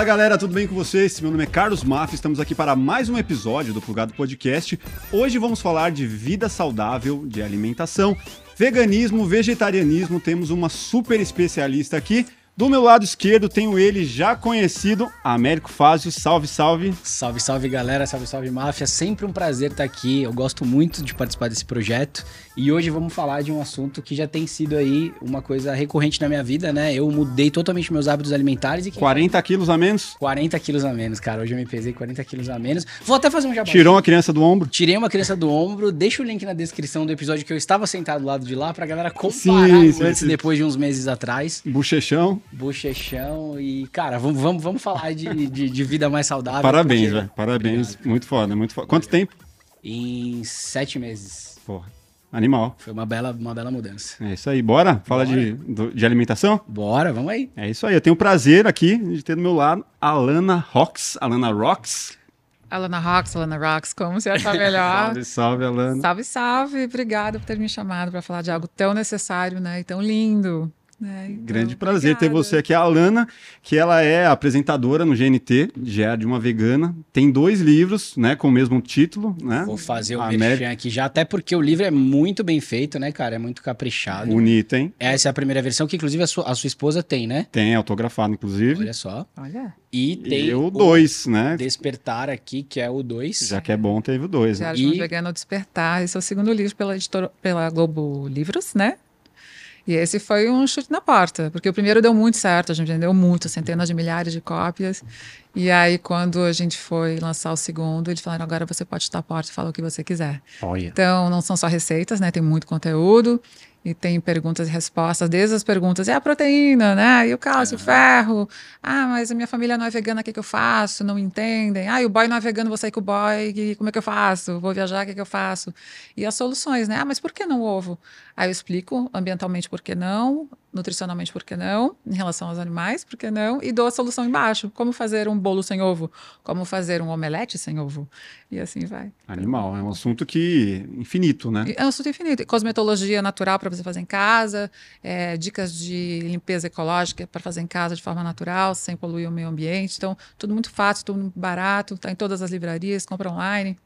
Fala galera, tudo bem com vocês? Meu nome é Carlos Maff, estamos aqui para mais um episódio do Plugado Podcast. Hoje vamos falar de vida saudável, de alimentação, veganismo, vegetarianismo. Temos uma super especialista aqui. Do meu lado esquerdo tenho ele já conhecido, Américo Fázio. Salve, salve. Salve, salve galera, salve, salve máfia. Sempre um prazer estar aqui. Eu gosto muito de participar desse projeto. E hoje vamos falar de um assunto que já tem sido aí uma coisa recorrente na minha vida, né? Eu mudei totalmente meus hábitos alimentares e. 40 quilos a menos? 40 quilos a menos, cara. Hoje eu me pesei 40 quilos a menos. Vou até fazer um jabá. Tirou uma criança do ombro? Tirei uma criança do ombro. Deixa o link na descrição do episódio que eu estava sentado do lado de lá pra galera comparar Sim, sim, antes sim. e depois de uns meses atrás. Bochechão. Bochechão e, cara, vamos, vamos, vamos falar de, de, de vida mais saudável. Parabéns, porque- velho. Parabéns. Obrigado. Muito foda, muito foda. Quanto tempo? Em sete meses. Porra. Animal. Foi uma bela, uma bela mudança. É isso aí. Bora? Fala Bora. De, do- de alimentação? Bora, vamos aí. É isso aí. Eu tenho o prazer aqui de ter do meu lado a Alana Rocks. Alana Rocks. Alana Rocks, Alana Rocks, como você achar melhor. Salve, salve, Alana. salve, salve. Obrigada por ter me chamado para falar de algo tão necessário, né? E tão lindo. Né? Então, Grande prazer ter obrigada. você aqui, a Alana, que ela é apresentadora no GNT, já de uma vegana. Tem dois livros, né, com o mesmo título, né? Vou fazer o América- merchan aqui já, até porque o livro é muito bem feito, né, cara? É muito caprichado. Bonito, hein? Essa é a primeira versão que, inclusive, a sua, a sua esposa tem, né? Tem autografado, inclusive. Olha só. Olha, E E tem o dois, né? Despertar aqui, que é o 2. Já que é bom, teve o dois. Né? Diário de uma E- Vegana ao Despertar. Esse é o segundo livro pela, editora, pela Globo Livros, né? E esse foi um chute na porta, porque o primeiro deu muito certo, a gente vendeu muito, centenas de milhares de cópias. E aí, quando a gente foi lançar o segundo, eles falaram: agora você pode chutar a porta e falar o que você quiser. Olha. Então, não são só receitas, né? Tem muito conteúdo e tem perguntas e respostas, desde as perguntas, e a proteína, né? E o cálcio, o ferro. Ah, mas a minha família não é vegana, o que, que eu faço? Não entendem. Ah, e o boy não é vegano, vou sair com o boy, e como é que eu faço? Vou viajar, o que, que eu faço? E as soluções, né? Ah, mas por que não ovo? Aí eu explico ambientalmente por que não, nutricionalmente por que não, em relação aos animais, por que não, e dou a solução embaixo. Como fazer um bolo sem ovo? Como fazer um omelete sem ovo? E assim vai. Animal. É um assunto que... infinito, né? É um assunto infinito. Cosmetologia natural para você fazer em casa, é, dicas de limpeza ecológica para fazer em casa de forma natural, sem poluir o meio ambiente. Então, tudo muito fácil, tudo barato, está em todas as livrarias, compra online.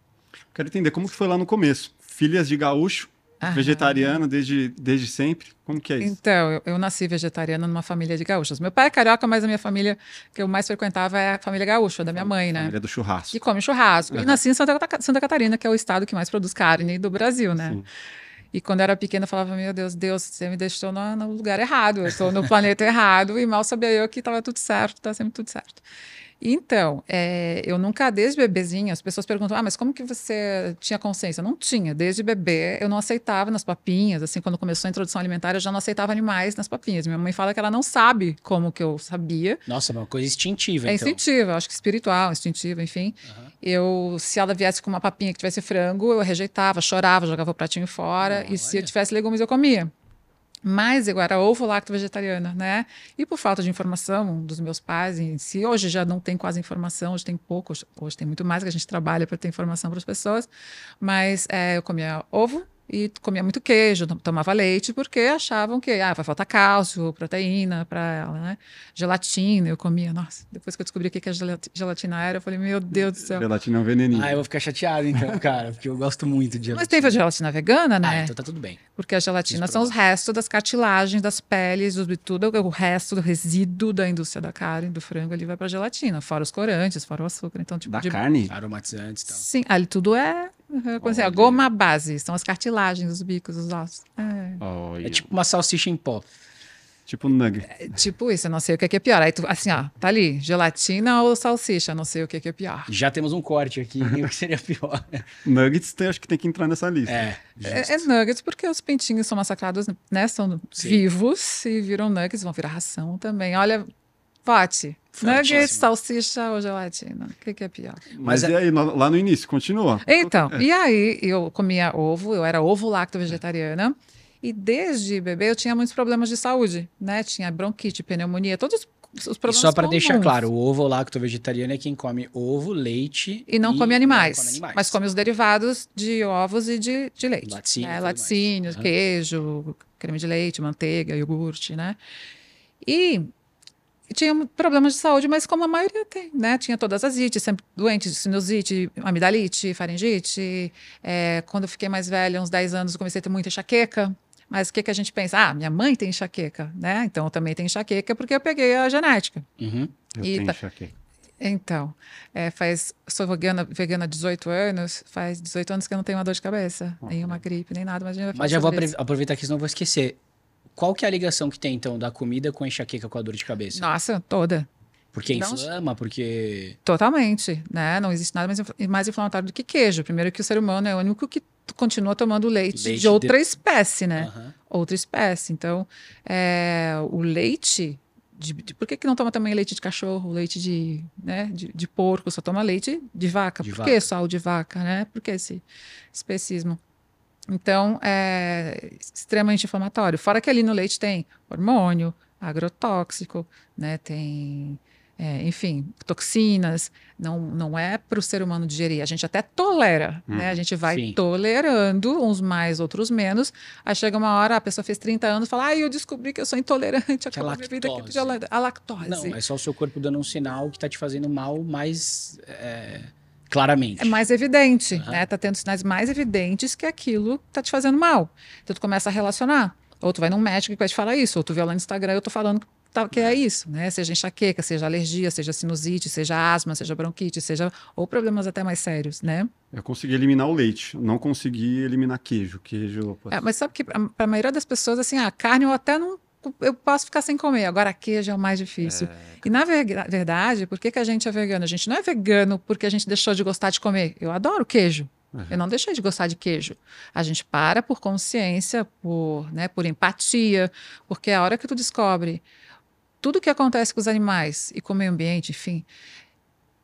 Quero entender como que foi lá no começo. Filhas de gaúcho, Aham. vegetariana desde, desde sempre. Como que é isso? Então, eu, eu nasci vegetariana numa família de gaúchos. Meu pai é carioca, mas a minha família que eu mais frequentava é a família gaúcha, da minha mãe, né? Família do churrasco. Que come churrasco. Aham. E nasci em Santa, Santa Catarina, que é o estado que mais produz carne do Brasil, né? Sim. E quando eu era pequena, eu falava, meu Deus, Deus, você me deixou no, no lugar errado, eu estou no planeta errado, e mal sabia eu que estava tudo certo, está sempre tudo certo. Então, é, eu nunca, desde bebezinha, as pessoas perguntam, ah, mas como que você tinha consciência? Não tinha, desde bebê, eu não aceitava nas papinhas, assim, quando começou a introdução alimentar, eu já não aceitava animais nas papinhas. Minha mãe fala que ela não sabe como que eu sabia, Nossa, é uma coisa instintiva, é então. instintiva, acho que espiritual, instintiva, enfim. Aham. Eu, se ela viesse com uma papinha que tivesse frango, eu rejeitava, chorava, jogava o pratinho fora. E se eu tivesse legumes, eu comia. Mas eu era ovo lacto vegetariana, né? E por falta de informação dos meus pais em si, hoje já não tem quase informação, hoje tem pouco, hoje, hoje tem muito mais que a gente trabalha para ter informação para as pessoas. Mas é, eu comia ovo e comia muito queijo, tom- tomava leite, porque achavam que ah, vai faltar cálcio, proteína para ela, né? Gelatina, eu comia. Nossa, depois que eu descobri o que que a gelati- gelatina era, eu falei, meu Deus do céu. Gelatina é um veneninho. Ah, eu vou ficar chateado, então, cara, porque eu gosto muito de Mas teve a gelatina vegana, Ah, né? então tá tudo bem. Porque a gelatina são os restos das cartilagens, das peles, dos, de tudo, o resto do resíduo da indústria da carne, do frango, ele vai pra gelatina, fora os corantes, fora o açúcar. Então, tipo, Da de- carne? Aromatizantes e tal. Sim, ali tudo é. Uhum, como assim, a goma base, são as cartilagens, os bicos, os ossos. É, Olha. É tipo uma salsicha em pó. Tipo nugget. é tipo isso, eu não sei o que é, que é pior. Aí tu, assim, ó, tá ali, gelatina ou salsicha, eu não sei o que é, que é pior. Já temos um corte aqui, o que seria pior. Nuggets tem- acho que tem que entrar nessa lista. É, É, é nuggets porque os pintinhos são massacrados, né? São Sim. vivos e viram nuggets, vão virar ração também. Olha, vote. Nuggets, salsicha ou gelatina? O que, que é pior? Mas, Mas e aí, lá no início, continua. Então, e aí eu comia ovo, eu era ovo lacto vegetariana. E desde bebê eu tinha muitos problemas de saúde, né? Tinha bronquite, pneumonia, todos os E problemas só para deixar claro, o ovo lacto vegetariano é quem come ovo, leite E não come animais, come animais. mas come os derivados de ovos e de, de leite. Laticínio e né? Laticínios, queijo, creme de leite, manteiga, iogurte, né? E tinha problemas de saúde, mas como a maioria tem, né? Tinha todas as ites, sempre doentes, sinusite, amidalite, faringite. É, quando eu fiquei mais velha, uns 10 anos, comecei a ter muita enxaqueca. Mas o que, que a gente pensa? Ah, minha mãe tem enxaqueca, né? Então eu também tenho enxaqueca porque eu peguei a genética. Uhum. Eu E tenho tá- enxaqueca. Então, é, faz, sou vegana, vegana há 18 anos, faz 18 anos que eu não tenho uma dor de cabeça, nem uma gripe, nem nada, mas a gente vai Mas já vou isso. aproveitar que senão eu vou esquecer. Qual que é a ligação que tem, então, da comida com a enxaqueca com a dor de cabeça? Nossa, toda. Porque Não- inflama, porque... Totalmente, né? Não existe nada mais, mais inflamatório do que queijo. Primeiro que o ser humano é o único que continua tomando leite, Leite de outra espécie, né? Aham. Outra espécie. Então, é, o leite... De, de- por que, que não toma também leite de cachorro, leite de, né, de, de porco? Só toma leite de vaca. De por vaca. que só o de vaca, né? Por que esse especismo? Então, é extremamente inflamatório. Fora que ali no leite tem hormônio, agrotóxico, né? Tem, é, enfim, toxinas. Não, não é para o ser humano digerir. A gente até tolera, Hum, né? A gente vai sim. tolerando, uns mais, outros menos. Aí chega uma hora, a pessoa fez 30 anos e fala, ai, eu descobri que eu sou intolerante, Que é acabou a minha vida aqui lactose. de la- a lactose. Não, é só o seu corpo dando um sinal que tá te fazendo mal mais é, claramente. É mais evidente, Aham. né? Tá tendo sinais mais evidentes que aquilo tá te fazendo mal. Então tu começa a relacionar. Ou tu vai num médico que vai te falar isso, ou tu vê lá no Instagram, eu tô falando que tá- que é isso, né? Seja enxaqueca, seja alergia, seja sinusite, seja asma, seja bronquite, seja ou problemas até mais sérios, né? Eu consegui eliminar o leite, não consegui eliminar queijo. Queijo. É, mas sabe que para a maioria das pessoas assim, a carne eu até não eu posso ficar sem comer, agora queijo é o mais difícil. E na verdade, por que, que a gente é vegano? A gente não é vegano porque a gente deixou de gostar de comer. Eu adoro queijo. Uhum. Eu não deixei de gostar de queijo. A gente para por consciência, por, né, por empatia, porque a hora que tu descobre tudo o que acontece com os animais e com o meio ambiente, enfim,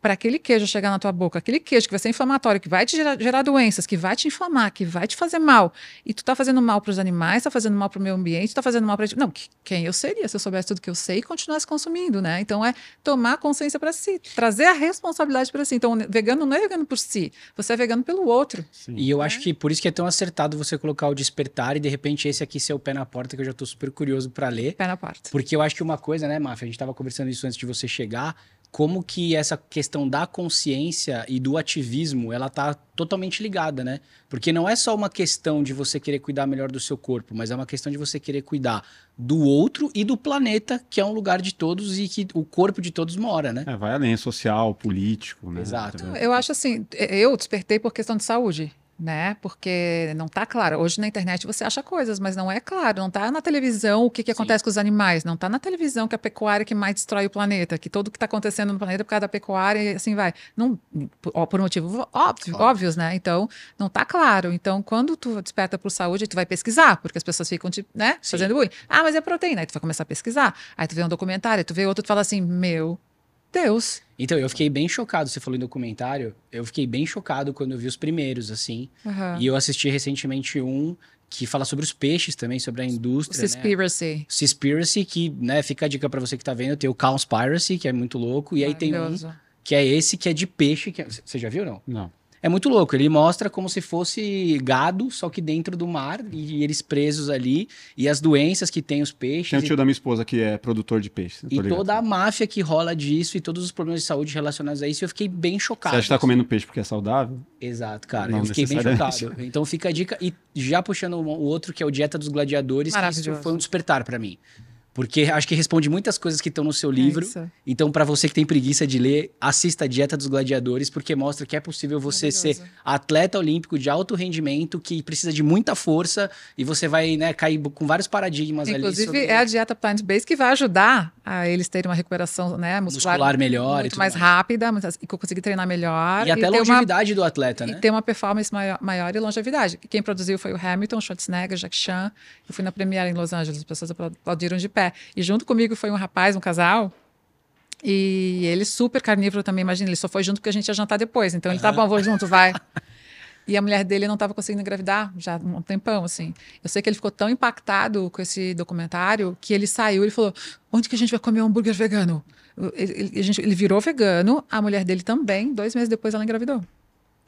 para aquele queijo chegar na tua boca, aquele queijo que vai ser inflamatório, que vai te gerar, gerar doenças, que vai te inflamar, que vai te fazer mal, e tu tá fazendo mal para os animais, tá fazendo mal para o meio ambiente, tá fazendo mal para não, que- quem eu seria se eu soubesse tudo que eu sei e continuasse consumindo, né? Então é tomar consciência para si, trazer a responsabilidade para si. Então, vegano não é vegano por si, você é vegano pelo outro. Sim. E eu acho que por isso que é tão acertado você colocar o despertar e de repente esse aqui ser o pé na porta, que eu já tô super curioso pra ler. Pé na porta. Porque eu acho que uma coisa, né, Mafia, a gente tava conversando isso antes de você chegar, como que essa questão da consciência e do ativismo, ela tá totalmente ligada, né? Porque não é só uma questão de você querer cuidar melhor do seu corpo, mas é uma questão de você querer cuidar do outro e do planeta, que é um lugar de todos e que o corpo de todos mora, né? É, vai além, social, político, né? Exato. Eu acho assim, eu despertei por questão de saúde, né? Porque não tá claro. Hoje na internet você acha coisas, mas não é claro. Não tá na televisão o que, que Sim. acontece com os animais. Não tá na televisão que a pecuária que mais destrói o planeta, que tudo que está acontecendo no planeta é por causa da pecuária e assim vai. Não, por, por motivo óbvio, Óbvio. óbvios, né? Então, não tá claro. Então, quando tu desperta por saúde, tu vai pesquisar, porque as pessoas ficam, tipo, né, Sim. fazendo bullying. Ah, mas é proteína. Aí tu vai começar a pesquisar. Aí tu vê um documentário, aí tu vê outro, tu fala assim, meu Deus. Então, eu fiquei bem chocado, você falou em documentário, eu fiquei bem chocado quando eu vi os primeiros, assim. Aham. E eu assisti recentemente um que fala sobre os peixes também, sobre a O indústria, né? Seaspiracy. Que, né, fica a dica pra você que tá vendo, tem o Cowspiracy, que é muito louco, e aí tem um que é esse que é de peixe, que é- você já viu não? Não. É muito louco, ele mostra como se fosse gado, só que dentro do mar, e eles presos ali, e as doenças que tem os peixes, Tem o e, tio da minha esposa que é produtor de peixe. e ligado. toda a máfia que rola disso, e todos os problemas de saúde relacionados a isso, e eu fiquei bem Você chocado. acha que tá comendo peixe porque é saudável? Exato, cara. Não eu fiquei bem chocado. Então fica a dica. E já puxando o outro, que é o Dieta dos Gladiadores, que isso foi um despertar pra mim. Porque acho que responde muitas coisas que estão no seu livro. É. Então, pra você que tem preguiça de ler, assista a Dieta dos Gladiadores, porque mostra que é possível você ser atleta olímpico de alto rendimento, que precisa de muita força, e você vai né, cair com vários paradigmas ali. Inclusive, sobre é a dieta plant-based que vai ajudar a eles terem uma recuperação né, muscular, muscular melhor e muito tudo mais, rápida, e conseguir treinar melhor. E até a ter uma, longevidade do atleta, e né? ter uma performance maior, maior e longevidade. Quem produziu foi o Hamilton, Schwarzenegger, Jack Chan. Eu fui na Premiere em Los Angeles, as pessoas aplaudiram de pé. E junto comigo foi um rapaz, um casal. E ele super carnívoro também, imagina, ele só foi junto porque a gente ia jantar depois. Então ele tá bom, vou junto, vai. E a mulher dele não estava conseguindo engravidar já há um tempão, assim. Eu sei que ele ficou tão impactado com esse documentário que ele saiu e falou: onde que a gente vai comer um hambúrguer vegano? Ele, ele- ele virou vegano, a mulher dele também. Dois meses depois ela engravidou.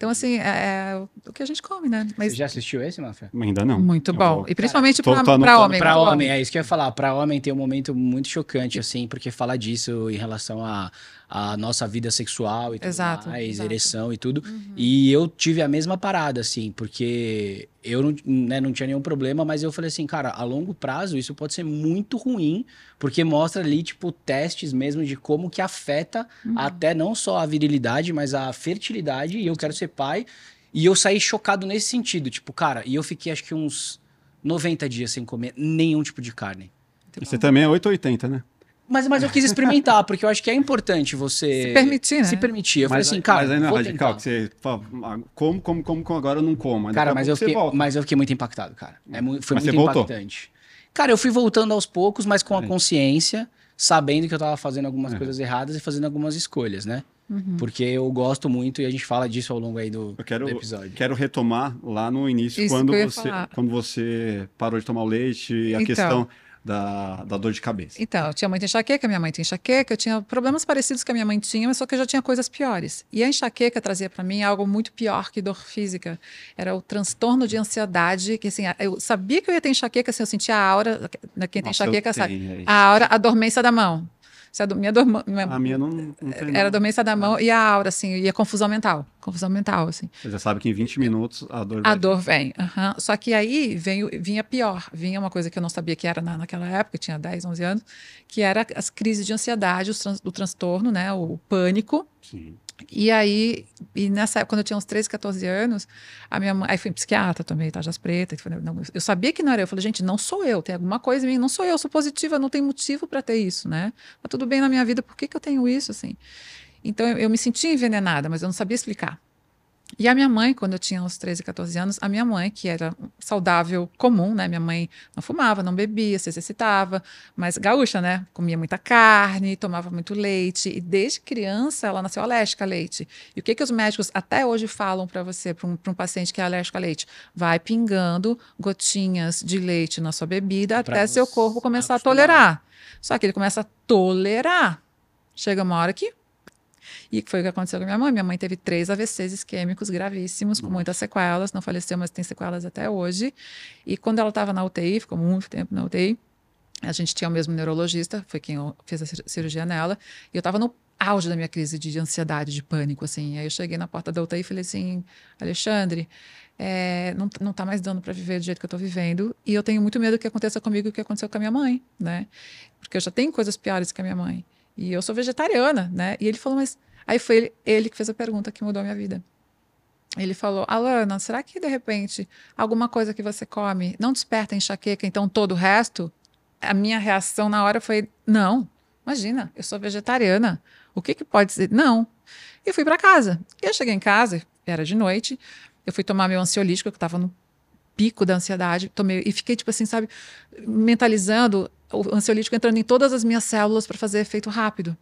Então, assim, é, é o que a gente come, né? Mas Você já assistiu esse, Mafia? Ainda não. muito Eu bom. vou- E principalmente anotando homem. Pra muito bom. homem, é isso que eu ia falar. Pra homem tem um momento muito chocante, assim, porque fala disso em relação à à nossa vida sexual e tudo Exato, mais, exato. ereção e tudo. Uhum. E eu tive a mesma parada, assim, porque eu não, né, não tinha nenhum problema, mas eu falei assim, cara, a longo prazo isso pode ser muito ruim, porque mostra ali, tipo, testes mesmo de como que afeta Uhum. até não só a virilidade, mas a fertilidade, e eu quero ser pai. E eu saí chocado nesse sentido, tipo, cara, e eu fiquei acho que uns 90 dias sem comer nenhum tipo de carne. Você também é 880, né? Mas, mas eu quis experimentar, porque eu acho que é importante você Se permitir, né? se permitir. Eu falei Mas, assim, cara, mas aí não é vou radical, tentar. que você fala, ah, como, como, como, como, agora eu não como. Aí Cara, a mas eu, fiquei, mas eu fiquei muito impactado, cara. É foi Mas muito você voltou? impactante. Cara, eu fui voltando aos poucos, mas com a É. consciência, sabendo que eu tava fazendo algumas É. coisas erradas e fazendo algumas escolhas, né? Uhum. Porque eu gosto muito e a gente fala disso ao longo aí do, Eu quero, do episódio. quero retomar lá no início, Isso quando você, falar. quando você parou de tomar o leite e a Então. questão da, da dor de cabeça. Então, eu tinha muita enxaqueca, minha mãe tinha enxaqueca, eu tinha problemas parecidos que a minha mãe tinha, mas só que eu já tinha coisas piores. E a enxaqueca trazia para mim algo muito pior que dor física. Era o transtorno de ansiedade, que assim, eu sabia que eu ia ter enxaqueca, assim, eu sentia a aura, né, quem tem Nossa, enxaqueca sabe, tenho, é. a aura, a dormência da mão. Se a do- minha dorma- minha- A minha não, não tem. era dormência da mão e a aura, assim, e a confusão mental. Confusão mental, assim. Você já sabe que em 20 minutos a dor A dor vem. aham. Só que aí veio, vinha pior. Vinha uma coisa que eu não sabia que era na, naquela época, eu tinha 10, 11 anos, que era as crises de ansiedade, trans- o transtorno, né? O pânico. Sim. E aí, e nessa época, quando eu tinha uns 13, 14 anos, a minha mãe, aí fui psiquiatra, pretas. e falei, não, eu sabia que não era eu. Eu falei, gente, não sou eu, tem alguma coisa em mim, não sou eu, sou positiva, não tem motivo para ter isso, né? Tá tudo bem na minha vida, por que, que eu tenho isso, assim? Então eu, eu me sentia envenenada, mas eu não sabia explicar. E a minha mãe, quando eu tinha uns 13, 14 anos, a minha mãe, que era saudável, comum, né? Minha mãe não fumava, não bebia, se exercitava, mas gaúcha, né? Comia muita carne, tomava muito leite. E desde criança ela nasceu alérgica a leite. E o que, que os médicos até hoje falam para você, para um, um paciente que é alérgico a leite? Vai pingando gotinhas de leite na sua bebida Pra até seu corpo começar acostumar. a tolerar. Só que ele começa a tolerar. Chega uma hora que e foi o que aconteceu com a minha mãe. Minha mãe teve três AVCs isquêmicos gravíssimos, com muitas sequelas. Não faleceu, mas tem sequelas até hoje. E quando ela estava na UTI, ficou muito tempo na UTI, a gente tinha o mesmo neurologista, foi quem fez a cir- cirurgia nela. E eu estava no auge da minha crise de ansiedade, de pânico, assim. Aí eu cheguei na porta da UTI e falei assim, Alexandre, é, não, não tá mais dando para viver do jeito que eu tô vivendo. E eu tenho muito medo que aconteça comigo o que aconteceu com a minha mãe, né? Porque eu já tenho coisas piores que a minha mãe. E eu sou vegetariana, né? E ele falou, mas... Aí foi ele, ele que fez a pergunta que mudou a minha vida. Ele falou, Alana, será que de repente alguma coisa que você come não desperta enxaqueca, então todo o resto? A minha reação na hora foi, não, imagina, eu sou vegetariana. O que, que pode ser? Não. E fui para casa. E eu cheguei em casa, era de noite, eu fui tomar meu ansiolítico, que estava no pico da ansiedade, tomei e fiquei tipo assim, sabe, mentalizando o ansiolítico entrando em todas as minhas células para fazer efeito rápido.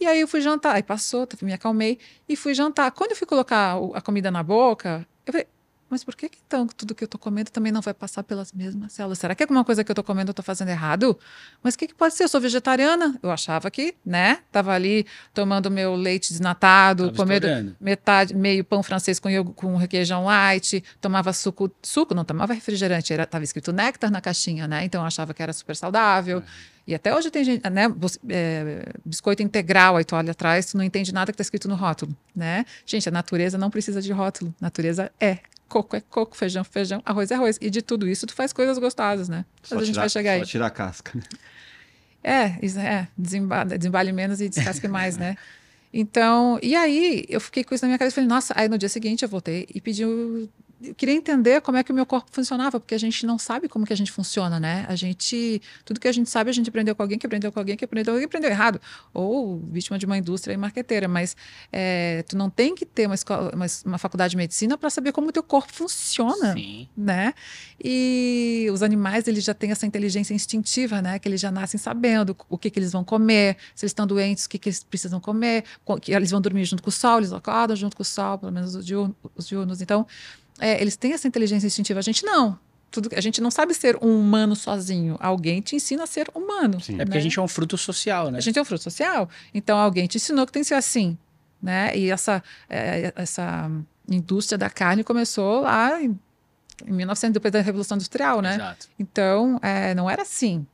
E aí eu fui jantar, aí passou, me acalmei e fui jantar. Quando eu fui colocar a comida na boca, eu falei, mas por que, que então tudo que eu tô comendo também não vai passar pelas mesmas células? Será que alguma coisa que eu tô comendo eu tô fazendo errado? Mas o que, que pode ser? Eu sou vegetariana. Eu achava que, né? Tava ali tomando meu leite desnatado, Tava comendo estourando. metade, meio pão francês com, iogu- com requeijão light, tomava suco, suco, não tomava refrigerante, era, tava escrito néctar na caixinha, né? Então eu achava que era super saudável. E até hoje tem gente, né? é, biscoito integral, aí tu olha atrás, tu não entende nada que tá escrito no rótulo, né? Gente, a natureza não precisa de rótulo. Natureza é. Coco é coco, feijão, feijão, arroz é arroz. E de tudo isso tu faz coisas gostosas, né? Só Mas a gente tirar- vai chegar aí. Só tirar a casca. né? É, é, desemba- desembale menos e descasque mais, né? Então, e aí eu fiquei com isso na minha cabeça, falei, nossa, aí no dia seguinte eu voltei e pedi, o- eu queria entender como é que o meu corpo funcionava, porque a gente não sabe como que a gente funciona, né? A gente, tudo que a gente sabe, a gente aprendeu com alguém, que aprendeu com alguém, que aprendeu, que aprendeu errado, ou vítima de uma indústria e marqueteira, mas é, tu não tem que ter uma, escola, uma, uma faculdade de medicina para saber como o teu corpo funciona Sim. né? E os animais, eles já têm essa inteligência instintiva, né? Que eles já nascem sabendo o que, que eles vão comer, se eles estão doentes, o que, que eles precisam comer, co- que eles vão dormir junto com o sol, eles acordam junto com o sol, pelo menos os diurnos. Os diurnos. Então, é, eles têm essa inteligência instintiva. A gente não. Tudo, a gente não sabe ser um humano sozinho. Alguém te ensina a ser humano. Sim. É porque né? a gente é um fruto social, né? A gente é um fruto social. Então, alguém te ensinou que tem que ser assim. Né? E essa, é, essa indústria da carne começou lá em, em 1900, depois da Revolução Industrial, né? Exato. Então, é, não era assim.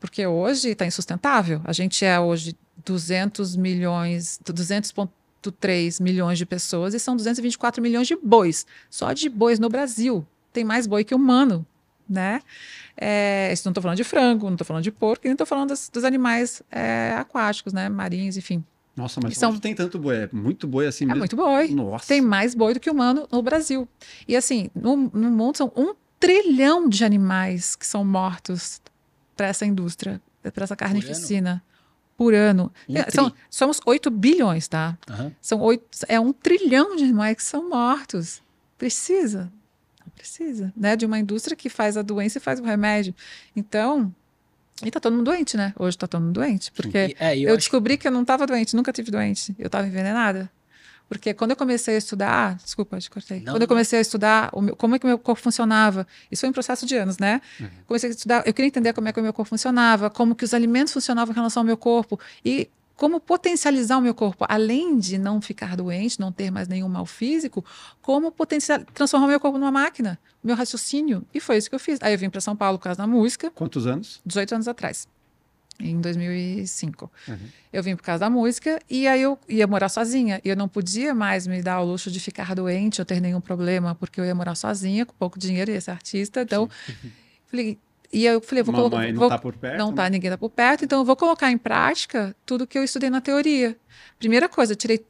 Porque hoje está insustentável. A gente é hoje 200 milhões, 200,3 milhões de pessoas e são 224 milhões de bois. Só de bois no Brasil. Tem mais boi que humano, né? É, isso não estou falando de frango, não estou falando de porco, e nem estou falando dos, dos animais é, aquáticos, né? Marinhos, enfim. Nossa, mas são- tem tanto boi? É muito boi assim É mesmo? muito boi. Nossa. Tem mais boi do que humano no Brasil. E assim, no, no mundo são um trilhão de animais que são mortos para essa indústria, para essa carnificina, por ano. Um É, são- somos 8 bilhões, tá? Aham. São oito, é um trilhão de animais que são mortos. Precisa. Não precisa, né? De uma indústria que faz a doença e faz o remédio. Então, e tá todo mundo doente, né? Hoje tá todo mundo doente, porque é, eu eu descobri que eu não estava doente, nunca tive doente. Eu estava envenenada. Porque quando eu comecei a estudar, desculpa, eu te cortei. Não, quando eu comecei a estudar meu- como é que o meu corpo funcionava, isso foi um processo de anos, né? Comecei a estudar, eu queria entender como é que o meu corpo funcionava, como que os alimentos funcionavam em relação ao meu corpo e como potencializar o meu corpo, além de não ficar doente, não ter mais nenhum mal físico, como potencial, transformar o meu corpo numa máquina, o meu raciocínio. E foi isso que eu fiz. Aí eu vim para São Paulo por causa da música, Quantos anos? 18 anos atrás, em 2005. Uhum. Eu vim por causa da música e aí eu ia morar sozinha. E eu não podia mais me dar o luxo de ficar doente ou ter nenhum problema, porque eu ia morar sozinha, com pouco dinheiro, ia ser artista. Então, falei, e eu falei, vou colocar. Não vou- tá por perto? não né? tá, ninguém tá por perto, então eu vou colocar em prática tudo que eu estudei na teoria. Primeira coisa, eu tirei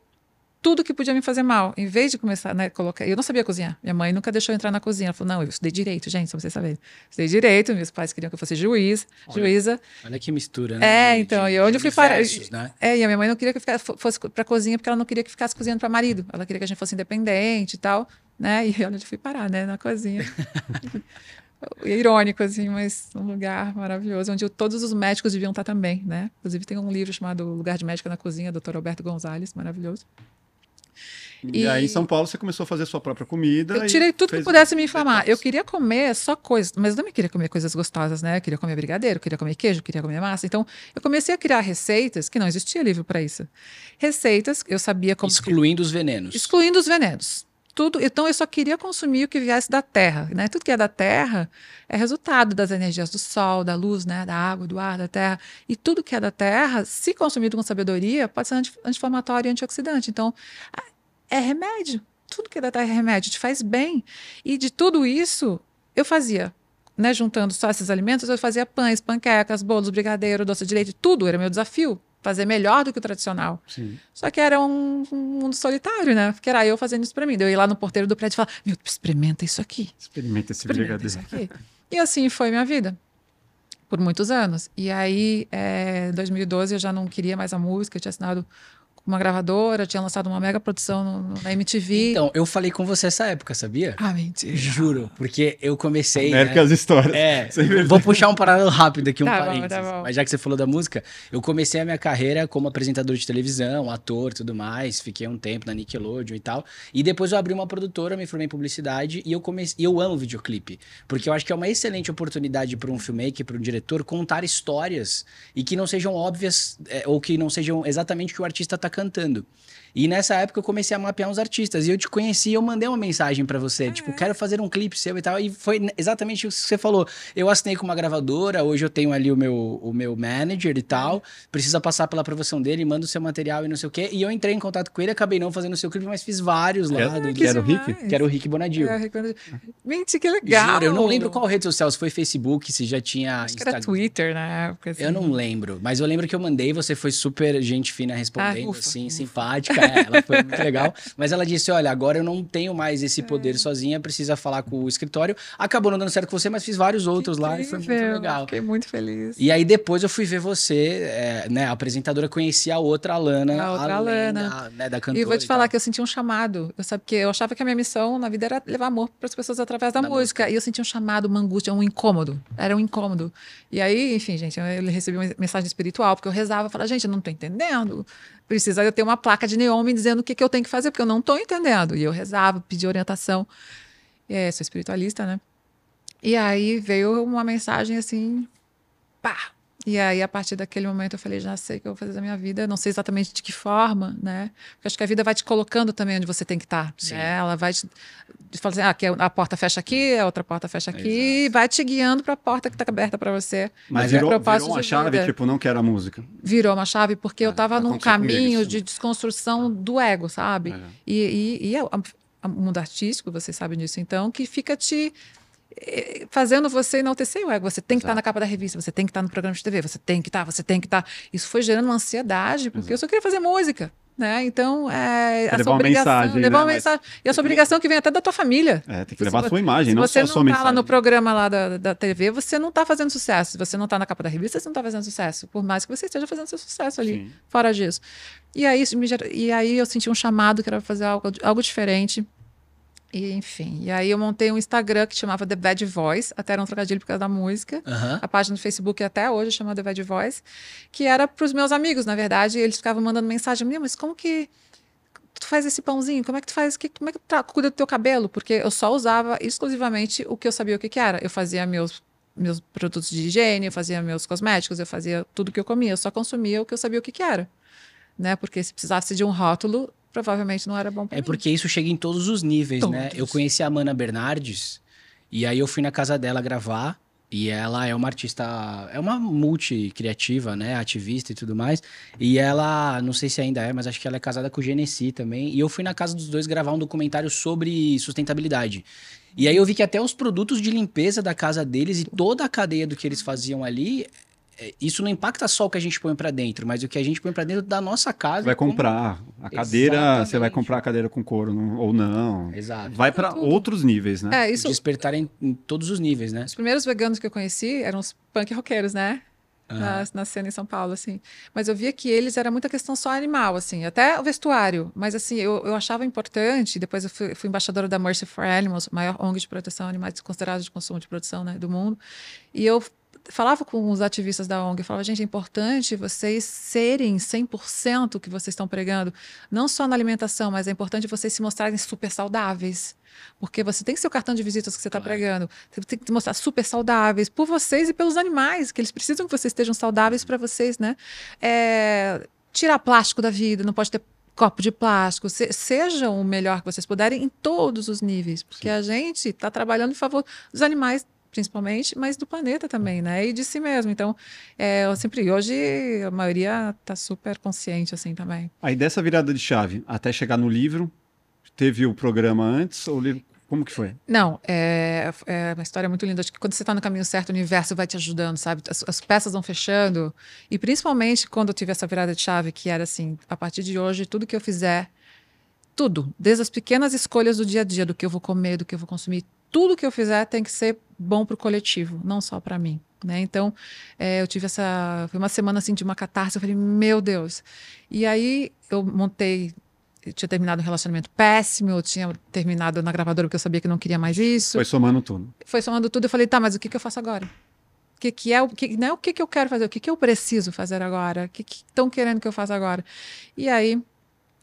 tudo que podia me fazer mal. Em vez de começar, né, colocar. Eu não sabia cozinhar. Minha mãe nunca deixou eu entrar na cozinha. Ela falou: não, eu estudei direito, gente, só vocês saberem. Estudei direito, meus pais queriam que eu fosse juiz, Olha. juíza. Olha que mistura, né? É, então, e onde de eu fui parar? né? É, e a minha mãe não queria que eu ficasse, fo- fosse pra cozinha, porque ela não queria que ficasse cozinhando para marido. Ela queria que a gente fosse independente e tal, né? E olha onde eu fui parar, né? Na cozinha. É irônico, assim, mas um lugar maravilhoso, onde todos os médicos deviam estar também, né? Inclusive tem um livro chamado Lugar de Médica na Cozinha, Dr. Alberto Gonzalez, maravilhoso. E, E- aí em São Paulo você começou a fazer sua própria comida. Eu e tirei tudo que pudesse me inflamar. Eu queria comer só coisas, mas eu também queria comer coisas gostosas, né? Eu queria comer brigadeiro, eu queria comer queijo, eu queria comer massa. Então, eu comecei a criar receitas que não existia livro para isso. Receitas, eu sabia como que- Excluindo os venenos. excluindo os venenos. Tudo, então eu só queria consumir o que viesse da terra, né? Tudo que é da terra é resultado das energias do sol, da luz, né? Da água, do ar, da terra. E tudo que é da terra, se consumido com sabedoria, pode ser anti- anti-inflamatório e antioxidante. Então, a- é remédio. Tudo que é da terra é remédio, te faz bem. E de tudo isso, eu fazia, né? Juntando só esses alimentos, eu fazia pães, panquecas, bolos, brigadeiro, doce de leite, tudo era meu desafio. Fazer melhor do que o tradicional. Sim. Só que era um, um mundo solitário, né? Porque era eu fazendo isso pra mim. Eu ia lá no porteiro do prédio e falava: Meu, experimenta isso aqui. Experimenta esse Experimenta brigadeiro. isso aqui. E assim foi minha vida. Por muitos anos. E aí, é, em 2012, eu já não queria mais a música. Eu tinha assinado uma gravadora, tinha lançado uma mega produção no- no- na MTV. Então, eu falei com você essa época, sabia? Ah, mentira. Juro, porque eu comecei. né? América as histórias. É, vou puxar um paralelo rápido aqui, um Tá bom, parênteses. tá bom. Mas já que você falou da música, eu comecei a minha carreira como apresentador de televisão, ator e tudo mais. Fiquei um tempo na Nickelodeon e tal. E depois eu abri uma produtora, me formei em publicidade e eu comecei. E eu amo videoclipe. Porque eu acho que é uma excelente oportunidade para um filmmaker, para um diretor, contar histórias e que não sejam óbvias é, ou que não sejam exatamente o que o artista tá cantando. E nessa época eu comecei a mapear uns artistas. E eu te conheci e eu mandei uma mensagem pra você. Tipo, quero fazer um clipe seu e tal. E foi exatamente isso que você falou. Eu assinei com uma gravadora, hoje eu tenho ali o meu, o meu manager e tal. Precisa passar pela aprovação dele, manda o seu material e não sei o quê. E eu entrei em contato com ele, acabei não fazendo o seu clipe, mas fiz vários lá. Quer- do- que era o Rick? que era o Rick Bonadio. É, quando- Mentira, que legal. Juro, eu não lembro qual rede social, se foi Facebook, se já tinha Acho que era Instagram. Twitter na época. assim. Eu não lembro, mas eu lembro que eu mandei, você foi super gente fina respondendo, Ah, ufa, assim, ufa. simpática, é, ela foi muito legal. Mas ela disse: olha, agora eu não tenho mais esse poder sozinha, precisa falar com o escritório. Acabou não dando certo com você, mas fiz vários outros lá e foi muito Incrível, legal. Fiquei muito feliz. E aí depois eu fui ver você, é, né, a apresentadora, conheci a outra Alana, A outra Alana. Da, né, da cantora. E vou te falar que eu senti um chamado. Eu sabe que eu achava que a minha missão na vida era levar amor para as pessoas através da, Da música. música. E eu senti um chamado, uma angústia, um incômodo. Era um incômodo. E aí, enfim, gente, eu recebi uma mensagem espiritual, porque eu rezava, falava, gente, eu não tô entendendo. Precisa eu ter uma placa de neon me dizendo o que, que eu tenho que fazer, porque eu não tô entendendo. E eu rezava, pedi orientação. É, sou espiritualista, né? E aí veio uma mensagem assim, pá, E aí, a partir daquele momento, eu falei, já sei o que eu vou fazer da minha vida, não sei exatamente de que forma, né? Porque acho que a vida vai te colocando também onde você tem que estar. Sim. Né? Ela vai te fala assim, ah, aqui a porta fecha aqui, a outra porta fecha aqui, e vai te guiando para a porta que está aberta para você. Mas, virou, é propósito virou uma chave, vida. tipo, não quero a música. Virou uma chave porque eu Ah, estava num aconteceu comigo caminho de desconstrução do ego, sabe? É. E, e, e é o a- o mundo artístico, você sabe disso, então, que fica te fazendo você enaltecer o ego. Você tem que estar Exato. na capa da revista, você tem que estar no programa de TV, você tem que estar, você tem que estar. Isso foi gerando uma ansiedade, porque eu só queria fazer música. Né? Então, é, a levar sua uma obrigação, mensagem, levar né? uma Mas- mensagem. E a sua obrigação que vem até da tua família. É, tem que Se levar a vo- sua imagem, Se não você só a não sua tá mensagem. lá no programa lá da, da TV, você não está fazendo sucesso. Se você não está na capa da revista, você não está fazendo sucesso. Por mais que você esteja fazendo seu sucesso ali, Sim. fora disso. E aí, isso me gera- e aí eu senti um chamado que era fazer algo, algo diferente. E, enfim, e aí eu montei um Instagram que chamava The Bad Voice, até era um trocadilho por causa da música. Aham. A página do Facebook até hoje chama The Bad Voice, que era para os meus amigos, na verdade, e eles ficavam mandando mensagem, "Meu, mas como que tu faz esse pãozinho? Como é que tu faz? Que, como é que tu cuida do teu cabelo? Porque eu só usava exclusivamente o que eu sabia o que, que era. Eu fazia meus meus produtos de higiene, eu fazia meus cosméticos, eu fazia tudo que eu comia, eu só consumia o que eu sabia o que, que era. Né? Porque se precisasse de um rótulo, provavelmente não era bom para É mim. porque isso chega em todos os níveis, né? Todos. Eu conheci a Mana Bernardes e aí eu fui na casa dela gravar. E ela é uma artista, é uma multi-criativa, né? Ativista e tudo mais. E ela, não sei se ainda é, mas acho que ela é casada com o Genesi também. E eu fui na casa dos dois gravar um documentário sobre sustentabilidade. E aí eu vi que até os produtos de limpeza da casa deles e toda a cadeia do que eles faziam ali, isso não impacta só o que a gente põe pra dentro, mas o que a gente põe pra dentro da nossa casa. Você vai como- comprar a cadeira, você vai Exatamente. comprar a cadeira com couro não- ou não. Exato. Vai para outros níveis, né? É, isso, Despertar em, em todos os níveis, né? os primeiros veganos que eu conheci eram os punk roqueiros, né? Aham. na, na cena em São Paulo, assim. Mas eu via que eles era muita questão só animal, assim, até o vestuário. Mas assim, eu, eu achava importante, depois eu fui, fui embaixadora da Mercy for Animals, maior ONG de proteção a animais considerados de consumo de produção né, do mundo. E eu falava com os ativistas da ONG, eu falava, gente, é importante vocês serem 100% o que vocês estão pregando, não só na alimentação, mas é importante vocês se mostrarem super saudáveis. Porque você tem que ser o cartão de visitas que você está Claro. pregando. Você tem que se mostrar super saudáveis por vocês e pelos animais, que eles precisam que vocês estejam saudáveis para vocês, né? É, tirar plástico da vida, não pode ter copo de plástico. Se, sejam o melhor que vocês puderem em todos os níveis, porque a gente está trabalhando em favor dos animais principalmente, mas do planeta também, né? E de si mesmo. Então, é, eu sempre, hoje a maioria está super consciente assim também. Aí dessa virada de chave até chegar no livro, teve o programa antes, ou o livro, como que foi? Não, é, é uma história muito linda. Acho que quando você está no caminho certo, o universo vai te ajudando, sabe? As, as peças vão fechando. E principalmente quando eu tive essa virada de chave, que era assim: a partir de hoje, tudo que eu fizer, tudo, desde as pequenas escolhas do dia a dia, do que eu vou comer, do que eu vou consumir, tudo que eu fizer tem que ser bom para o coletivo, não só para mim. Né? Então, é, eu tive essa. Foi uma semana assim de uma catarse. Eu falei, meu Deus. E aí eu montei eu tinha terminado um relacionamento péssimo, eu tinha terminado na gravadora porque eu sabia que não queria mais isso. Foi somando tudo. Foi somando tudo, eu falei, tá, mas o que, que eu faço agora? O que, que é o que não é o que, que eu quero fazer, o que, que eu preciso fazer agora? O que estão querendo que eu faça agora? E aí,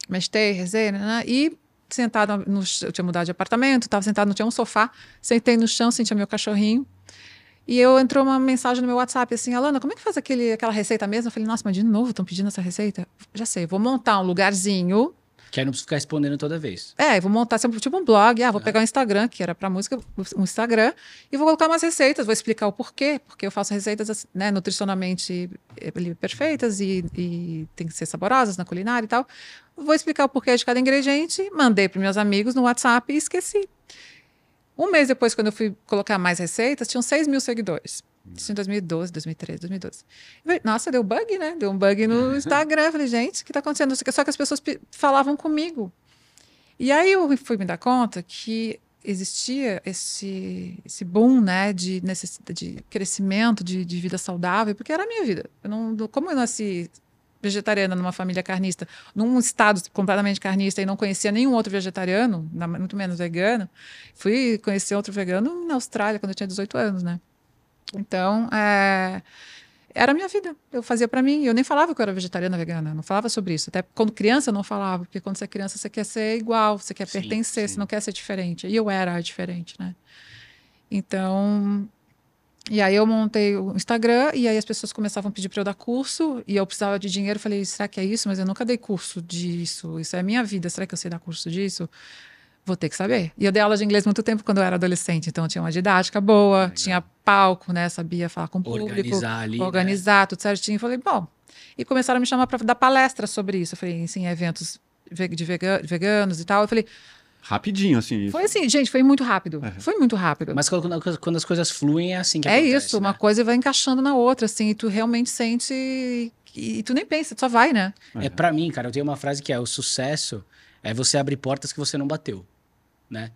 mestei, rezei, né, e sentada no eu tinha mudado de apartamento, estava sentado, não tinha um sofá, sentei no chão, sentia meu cachorrinho. E eu entrou uma mensagem no meu WhatsApp assim, Alana, como é que faz aquele, aquela receita mesmo? Eu falei, nossa, mas de novo estão pedindo essa receita? Já sei, vou montar um lugarzinho Que aí não precisa ficar respondendo toda vez. é, vou montar sempre, tipo um blog. Ah, vou pegar o Instagram, que era para música, um Instagram, e vou colocar umas receitas, vou explicar o porquê, porque eu faço receitas assim, né, nutricionalmente eh, perfeitas e, e tem que ser saborosas na culinária e tal. Vou explicar o porquê de cada ingrediente, mandei para meus amigos no WhatsApp e esqueci. Um mês depois, quando eu fui colocar mais receitas, tinham 6 mil seguidores. Isso em 2012, 2013, 2012. Eu falei, Nossa, deu bug, né? Deu um bug no Instagram. Eu falei, gente, o que está acontecendo? Só que as pessoas pe- falavam comigo. E aí eu fui me dar conta que existia esse, esse boom né, de necessidade de crescimento, de, de vida saudável, porque era a minha vida. Eu não, como eu nasci vegetariana numa família carnista, num estado completamente carnista e não conhecia nenhum outro vegetariano, muito menos vegano, fui conhecer outro vegano na Austrália quando eu tinha 18 anos, né? Então, é, era a minha vida. Eu fazia para mim. Eu nem falava que eu era vegetariana, vegana. Não falava sobre isso. Até quando criança, eu não falava. Porque quando você é criança, você quer ser igual. Você quer Sim, pertencer. sim. Você não quer ser diferente. E eu era diferente, né? Então, E aí eu montei o Instagram e aí as pessoas começavam a pedir para eu dar curso e eu precisava de dinheiro. Falei, será que é isso? Mas eu nunca dei curso disso. Isso é a minha vida. Será que eu sei dar curso disso? Vou ter que saber. E eu dei aula de inglês muito tempo quando eu era adolescente, então eu tinha uma didática boa, Legal. tinha palco, né? Sabia falar com o público, Organizar ali. né? organizar tudo certinho. Falei, bom. E começaram a me chamar para dar palestra sobre isso. Eu falei, sim, eventos ve- de vega- veganos e tal. Eu falei, Rapidinho, assim. foi assim, gente, foi muito rápido. Uhum. Foi muito rápido. Mas quando, quando as coisas fluem, é assim que é acontece, isso, uma né? coisa vai encaixando na outra, assim, e tu realmente sente. E, e tu nem pensa, tu só vai, né? É para mim, cara, eu tenho uma frase que é o sucesso é você abrir portas que você não bateu, né?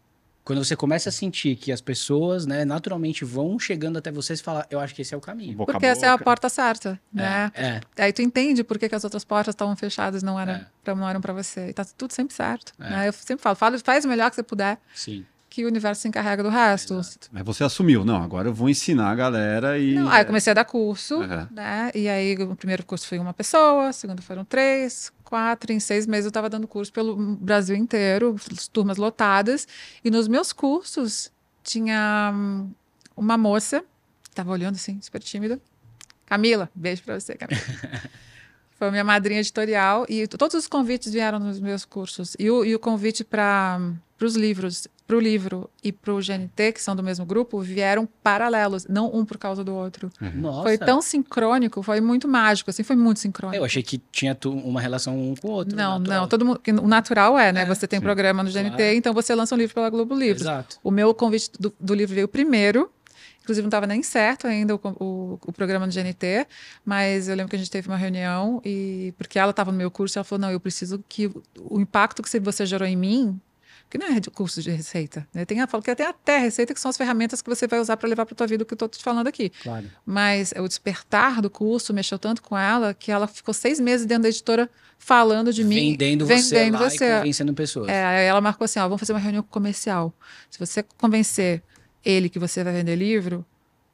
Quando você começa a sentir que as pessoas, né, naturalmente vão chegando até você e fala, eu acho que esse é o caminho. Boca Porque a essa é a porta certa, né? É, é, Aí tu entende por que, que as outras portas estavam fechadas e não eram, É. pra, não eram para você. E tá tudo sempre certo. É. né? Eu sempre falo, fala, faz o melhor que você puder, sim. que o universo se encarrega do resto. Exato. Aí você assumiu, não, agora eu vou ensinar a galera e. Não, aí eu comecei a dar curso, Aham. né? E aí o primeiro curso foi uma pessoa, o segundo foram três, quatro. Em seis meses eu estava dando curso pelo Brasil inteiro, turmas lotadas. E nos meus cursos tinha hum, uma moça estava olhando assim, super tímida. Camila, beijo para você, Camila. Foi minha madrinha editorial e todos os convites vieram nos meus cursos. E o, e o convite para os livros, para o livro e para o GNT, que são do mesmo grupo, vieram paralelos, não um por causa do outro. Nossa. Foi tão sincrônico, foi muito mágico, assim, foi muito sincrônico. Eu achei que tinha tu- uma relação um com o outro. Não, natural. não, todo mundo. O natural é, né? É, você tem sim. programa no GNT, Claro. então você lança um livro pela Globo Livros. Exato. O meu convite do, do livro veio primeiro. Inclusive, não estava nem certo ainda o, o, o programa do GNT, mas eu lembro que a gente teve uma reunião e porque ela estava no meu curso, ela falou: não, eu preciso que o, impacto que você- gerou em mim, que não é de curso de receita, né? Tem, ela falou que tem até receita, que são as ferramentas que você vai usar para levar para tua vida, o que eu estou te falando aqui. Claro. Mas o despertar do curso mexeu tanto com ela que ela ficou seis meses dentro da editora falando de mim. vendendo você vendendo lá você. e convencendo pessoas. É, aí ela marcou assim: ó, vamos fazer uma reunião comercial. Se você convencer ele que você vai vender livro,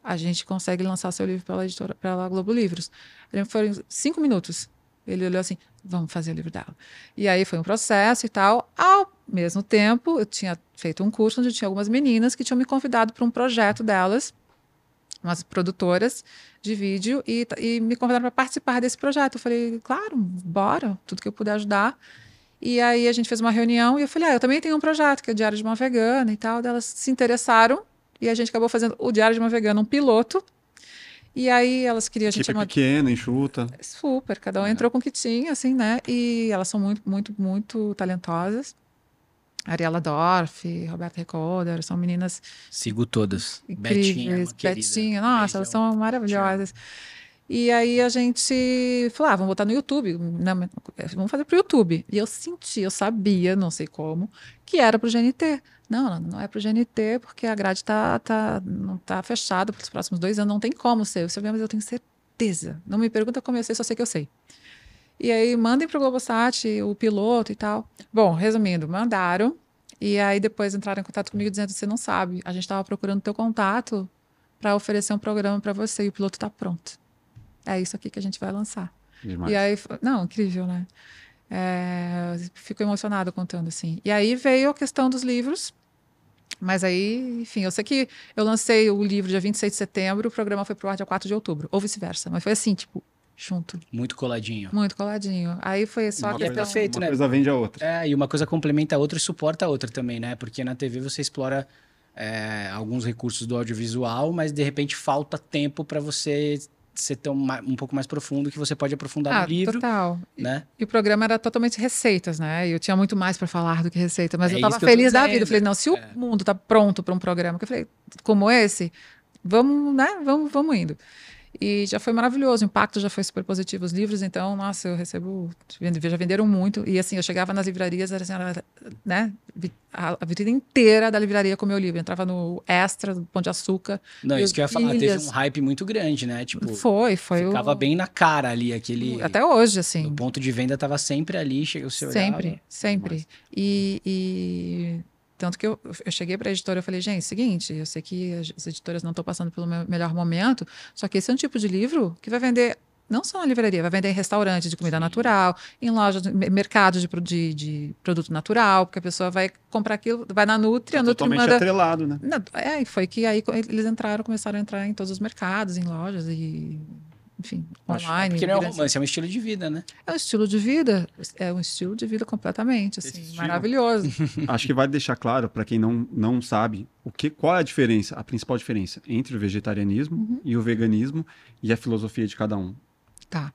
a gente consegue lançar seu livro pela editora, pela Globo Livros. Foram cinco minutos. Ele olhou assim: vamos fazer o livro dela. E aí foi um processo e tal. Ao mesmo tempo, eu tinha feito um curso onde tinha algumas meninas que tinham me convidado para um projeto delas, umas produtoras de vídeo, e, e me convidaram para participar desse projeto. Eu falei: claro, bora, tudo que eu puder ajudar. E aí a gente fez uma reunião e eu falei, ah, eu também tenho um projeto que é Diário de uma Vegana e tal. Elas se interessaram e a gente acabou fazendo o Diário de uma Vegana, um piloto. E aí elas queriam, a gente Equipe chama pequena, enxuta. super, cada um É. entrou com o que tinha, assim, né? E elas são muito, muito, muito talentosas. Ariela Dorf, Roberta Recorder, são meninas Sigo todas. Betinha, incríveis. uma querida. Betinha, nossa, Beijão. elas são maravilhosas. E aí a gente falou, ah, vamos botar no YouTube, mas- vamos fazer pro YouTube. E eu senti, eu sabia, não sei como, que era pro GNT. Não, não, é pro GNT, porque a grade tá, tá, não tá fechada para os próximos dois anos, não tem como ser. Eu sabia, mas eu tenho certeza. Não me pergunta como eu sei, só sei que eu sei. E aí mandem pro Globosat o piloto e tal. Bom, resumindo, mandaram. E aí depois entraram em contato comigo dizendo: você não sabe, a gente estava procurando teu contato para oferecer um programa para você e o piloto está pronto. É isso aqui que a gente vai lançar. Demais. E aí, não, incrível, né? É, fico emocionada contando assim. E aí veio a questão dos livros. Mas aí, enfim, eu sei que eu lancei o livro dia 26 de setembro, o programa foi pro ar dia 4 de outubro, ou vice-versa. Mas foi assim, tipo, junto, Muito coladinho. muito coladinho. Aí foi só uma a que questão. perfeito, uma né? coisa vende a outra. É, e uma coisa complementa a outra e suporta a outra também, né? Porque na TV você explora é, alguns recursos do audiovisual, mas de repente falta tempo para você ser tão um pouco mais profundo que você pode aprofundar Ah, no livro, total. né? E o programa era totalmente receitas, né? E eu tinha muito mais para falar do que receita, mas É eu estava que eu feliz da vida. Eu falei, não, se o É. mundo tá pronto para um programa, que eu falei, como esse, vamos, né? Vamos, vamos indo. E já foi maravilhoso, o impacto já foi super positivo. Os livros, então, nossa, eu recebo, já venderam muito. E assim, eu chegava nas livrarias, era assim, era, né? A, a vitrine inteira da livraria com o meu livro. Entrava no Extra, do Pão de Açúcar. Não, isso que eu ia falar, teve um hype muito grande, né? Tipo, foi, foi ficava o. bem na cara ali, aquele... Até hoje, assim. O ponto de venda tava sempre ali, chega o seu Sempre, sempre. E, e tanto que eu, eu cheguei para a editora e falei, gente, seguinte, eu sei que as, as editoras não estão passando pelo me- melhor momento, só que esse é um tipo de livro que vai vender não só na livraria, vai vender em restaurantes de comida natural, em lojas, me- mercados de, de, de produto natural, porque a pessoa vai comprar aquilo, vai na Nutri, Tá Nutri totalmente manda... atrelado, né? É, foi que aí eles entraram, começaram a entrar em todos os mercados, em lojas e, enfim, Acho- online. Porque não é um romance, é um estilo de vida, né? É um estilo de vida, é um estilo de vida completamente, assim, maravilhoso. Acho que vale deixar claro para quem não, não sabe o que, qual é a diferença, a principal diferença entre o vegetarianismo Uhum. e o veganismo e a filosofia de cada um. Tá.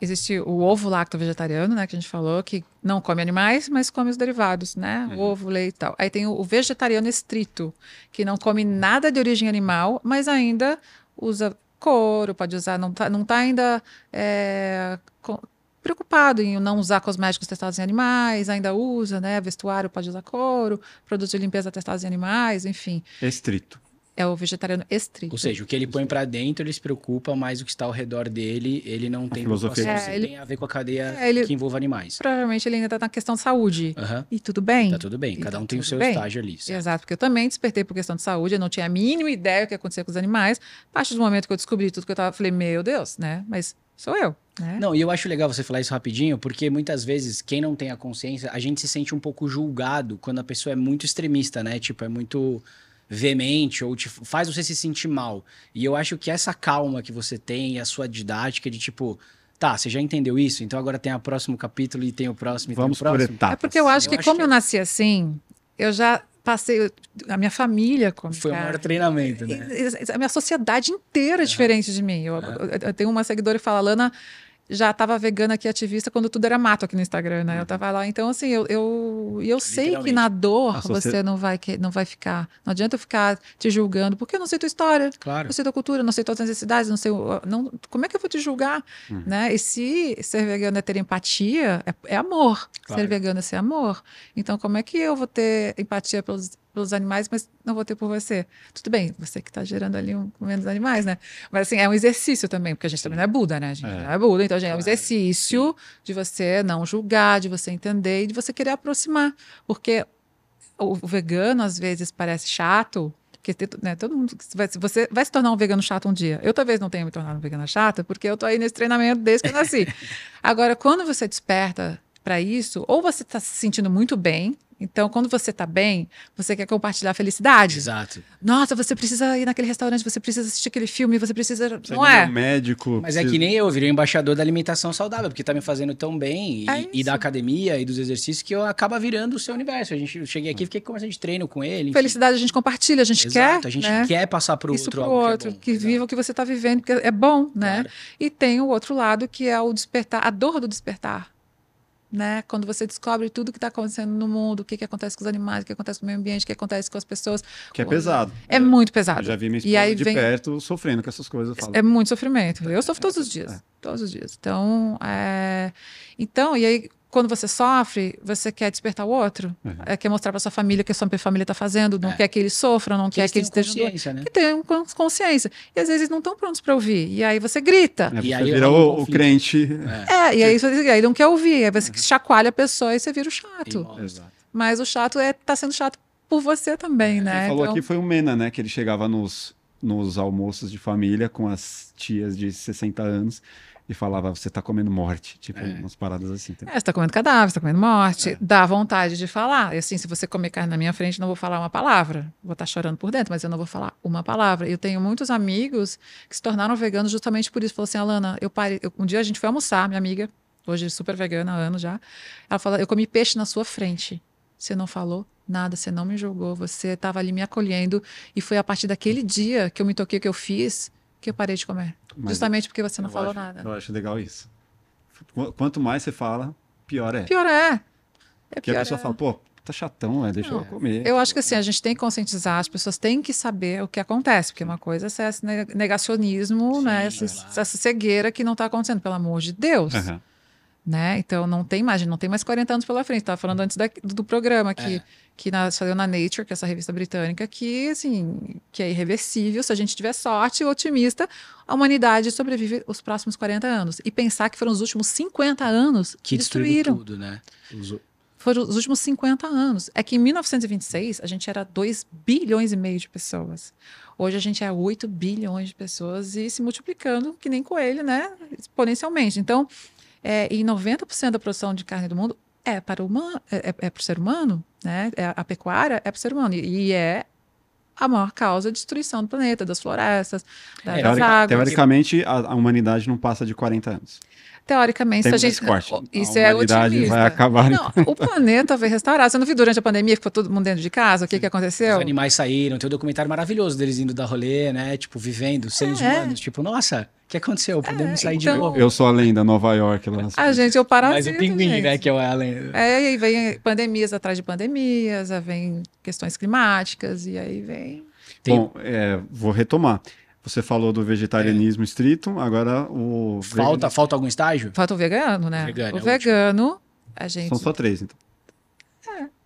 Existe o ovo lacto vegetariano, né, que a gente falou, que não come animais, mas come os derivados, né? Uhum. Ovo, leite e tal. Aí tem o, o vegetariano estrito, que não come nada de origem animal, mas ainda usa couro, pode usar, não tá, não tá ainda é, preocupado em não usar cosméticos testados em animais, ainda usa, né? Vestuário pode usar couro, produtos de limpeza testados em animais, enfim. Estrito. É o vegetariano estrito. Ou seja, o que ele põe pra dentro, ele se preocupa, mas o que está ao redor dele, ele não tem filosofia É, ele- tem a ver com a cadeia É, ele- que envolve animais. Provavelmente ele ainda está na questão de saúde. Aham. E tudo bem. Tá tudo bem, cada tá um tem o seu bem. estágio ali. certo? Exato, porque eu também despertei por questão de saúde, eu não tinha a mínima ideia do que acontecia com os animais. A partir do momento que eu descobri tudo que eu tava, eu falei, meu Deus, né? Mas sou eu, né? Não, e eu acho legal você falar isso rapidinho, porque muitas vezes, quem não tem a consciência, a gente se sente um pouco julgado quando a pessoa é muito extremista, né? Tipo, é muito veemente ou te faz você se sentir mal. E eu acho que essa calma que você tem, e a sua didática de tipo, tá, você já entendeu isso, então agora tem o próximo capítulo e tem o próximo e Vamos tem o por próximo. etapas. É porque eu acho Eu que, acho como que- eu nasci assim, eu já passei. A minha família come Foi o maior treinamento, né? A minha sociedade inteira é diferente de mim. Eu, eu- eu tenho uma seguidora que fala, Lana já estava vegana aqui, ativista, quando tudo era mato aqui no Instagram, né? Eu tava lá. Então, assim, eu, eu, e eu sei que na dor A socie- você não vai, que- não vai ficar. Não adianta eu ficar te julgando, porque eu não sei tua história. Claro. Não sei tua cultura, não sei tuas necessidades, não sei. o- Não, como é que eu vou te julgar? Uhum. Né? E se ser vegano é ter empatia, é, é amor. Claro. Ser vegano é ser amor. Então, como é que eu vou ter empatia pelos, pelos animais, mas não vou ter por você? Tudo bem, você que está gerando ali um, menos animais, né? Mas assim, é um exercício também, porque a gente também não é Buda, né? A gente É. não é Buda, então gente, é um exercício de você não julgar, de você entender e de você querer aproximar. Porque o, vegano, às vezes, parece chato. Porque né, todo mundo vai, você vai se tornar um vegano chato um dia. Eu talvez não tenha me tornado um vegana chata, porque eu tô aí nesse treinamento desde que eu nasci. Agora, quando você desperta para isso, ou você está se sentindo muito bem. Então, quando você está bem, você quer compartilhar a felicidade. Exato. Nossa, você precisa ir naquele restaurante, você precisa assistir aquele filme, você precisa. Você não é é? um médico. Mas é precisa- que nem eu, virei embaixador da alimentação saudável, porque tá me fazendo tão bem e, É e da academia e dos exercícios que eu acaba virando o seu universo. A gente, eu cheguei aqui, fiquei conversando de treino com ele. enfim. Felicidade a gente compartilha, a gente Exato, quer. a gente né? quer passar pro isso outro pro outro, que, é bom. que viva o que você está vivendo, porque é bom, né? Claro. E tem o outro lado que é o despertar, a dor do despertar. Né? Quando você descobre tudo que está acontecendo no mundo, o que, que acontece com os animais, o que acontece com o meio ambiente, o que acontece com as pessoas. Que é pesado. É muito Eu pesado. já vi minha E aí esposa de vem- perto sofrendo com essas coisas. Eu É muito sofrimento. Eu sofro todos os É. dias. Todos os dias. Então, é... então, e aí, quando você sofre, você quer despertar o outro. Uhum. É, quer mostrar para sua família o que a sua família está fazendo, não É. quer que eles sofram, não Que quer eles que eles estejam doentes. consciência, né? Que tenham cons- consciência. E às vezes não estão prontos para ouvir. E aí você grita. É, E aí vira o, o crente. É. É, e aí você aí não quer ouvir. Aí você chacoalha a pessoa e você vira o chato. Mas o chato é tá sendo chato por você também, né? Quem falou Então, aqui foi o Mena, né? Que ele chegava nos, nos almoços de família com as tias de 60 anos e falava, você tá comendo morte. Tipo, É. umas paradas assim. É, você tá comendo cadáver, você tá comendo morte. É. Dá vontade de falar. E assim, se você comer carne na minha frente, eu não vou falar uma palavra. Vou estar chorando por dentro, mas eu não vou falar uma palavra. Eu tenho muitos amigos que se tornaram veganos justamente por isso. Falou assim, Alana, eu parei. eu- um dia a gente foi almoçar, minha amiga, hoje super vegana há anos já. Ela falou, eu comi peixe na sua frente. Você não falou nada, você não me julgou, você estava ali me acolhendo. E foi a partir daquele dia que eu me toquei o que eu fiz que eu parei de comer. Mas justamente porque você não falou acho- nada. Eu acho legal isso. Qu- Quanto mais você fala, pior é. Pior é. É Porque a pior pessoa é. fala, pô, tá chatão, é, deixa Não, eu comer. Eu acho que assim, a gente tem que conscientizar, as pessoas têm que saber o que acontece, porque uma coisa é esse ne- negacionismo, Sim, né? Essa, claro. essa cegueira que não está acontecendo, pelo amor de Deus. Aham. Né? Então não tem mais, não tem mais 40 anos pela frente. Estava falando antes da- do, programa que, É. que na, saiu na Nature, que é essa revista britânica, que assim, que é irreversível, se a gente tiver sorte e otimista, a humanidade sobrevive os próximos 40 anos. E pensar que foram os últimos 50 anos que, Que destruíram destruíram. tudo, né? Os- foram os últimos 50 anos. É que em 1926 a gente era 2 bilhões e meio de pessoas. Hoje a gente é 8 bilhões de pessoas e se multiplicando, que nem coelho, né? Exponencialmente. Então, é, e 90% da produção de carne do mundo é para o humano, é, é, é para o ser humano, né? É, a pecuária é para o ser humano. E, e é a maior causa de destruição do planeta, das florestas, das É, águas. Teori- teoricamente, a, a humanidade não passa de 40 anos. Teoricamente, se Tem a gente. esse corte. Isso a é otimista. vai acabar. Não, o planeta vai restaurar. Você não viu durante a pandemia que ficou todo mundo dentro de casa? O que, que Os aconteceu? animais saíram, tem um documentário maravilhoso deles indo dar rolê, né? Tipo, vivendo, seres É. humanos. Tipo, nossa, que aconteceu? Podemos sair de então- novo. Eu sou a lenda, Nova York. Lá. A gente é o parasita, Mas o pinguim, gente. né? Que é o Allen. É, e aí vem pandemias atrás de pandemias, vem questões climáticas, e aí vem. Tem- Bom, é, vou retomar. Você falou do vegetarianismo estrito, agora o. Falta, falta algum estágio? Falta o vegano, né? Vegano, é o o vegano, a gente. São só três, então.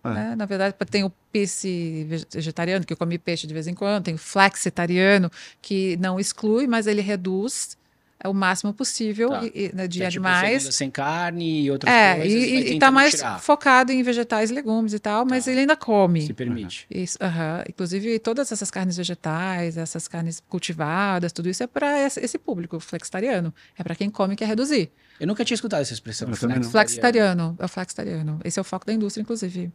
Né? Na verdade, tem o peixe vegetariano, que eu come peixe de vez em quando, tem o flexitariano, que não exclui, mas ele reduz é, o máximo possível Tá. e- e, né, de é, tipo, animais. segunda sem carne e outras É, coisas. e, e, e tá tentando mais tirar. focado em vegetais e legumes e tal, mas Tá. ele ainda come. Se permite. Isso. Inclusive, todas essas carnes vegetais, essas carnes cultivadas, tudo isso é para esse, público flexitariano. É para quem come e quer reduzir. Eu nunca tinha escutado essa expressão. Flexitariano, é o flexitariano. Esse é o foco da indústria, inclusive.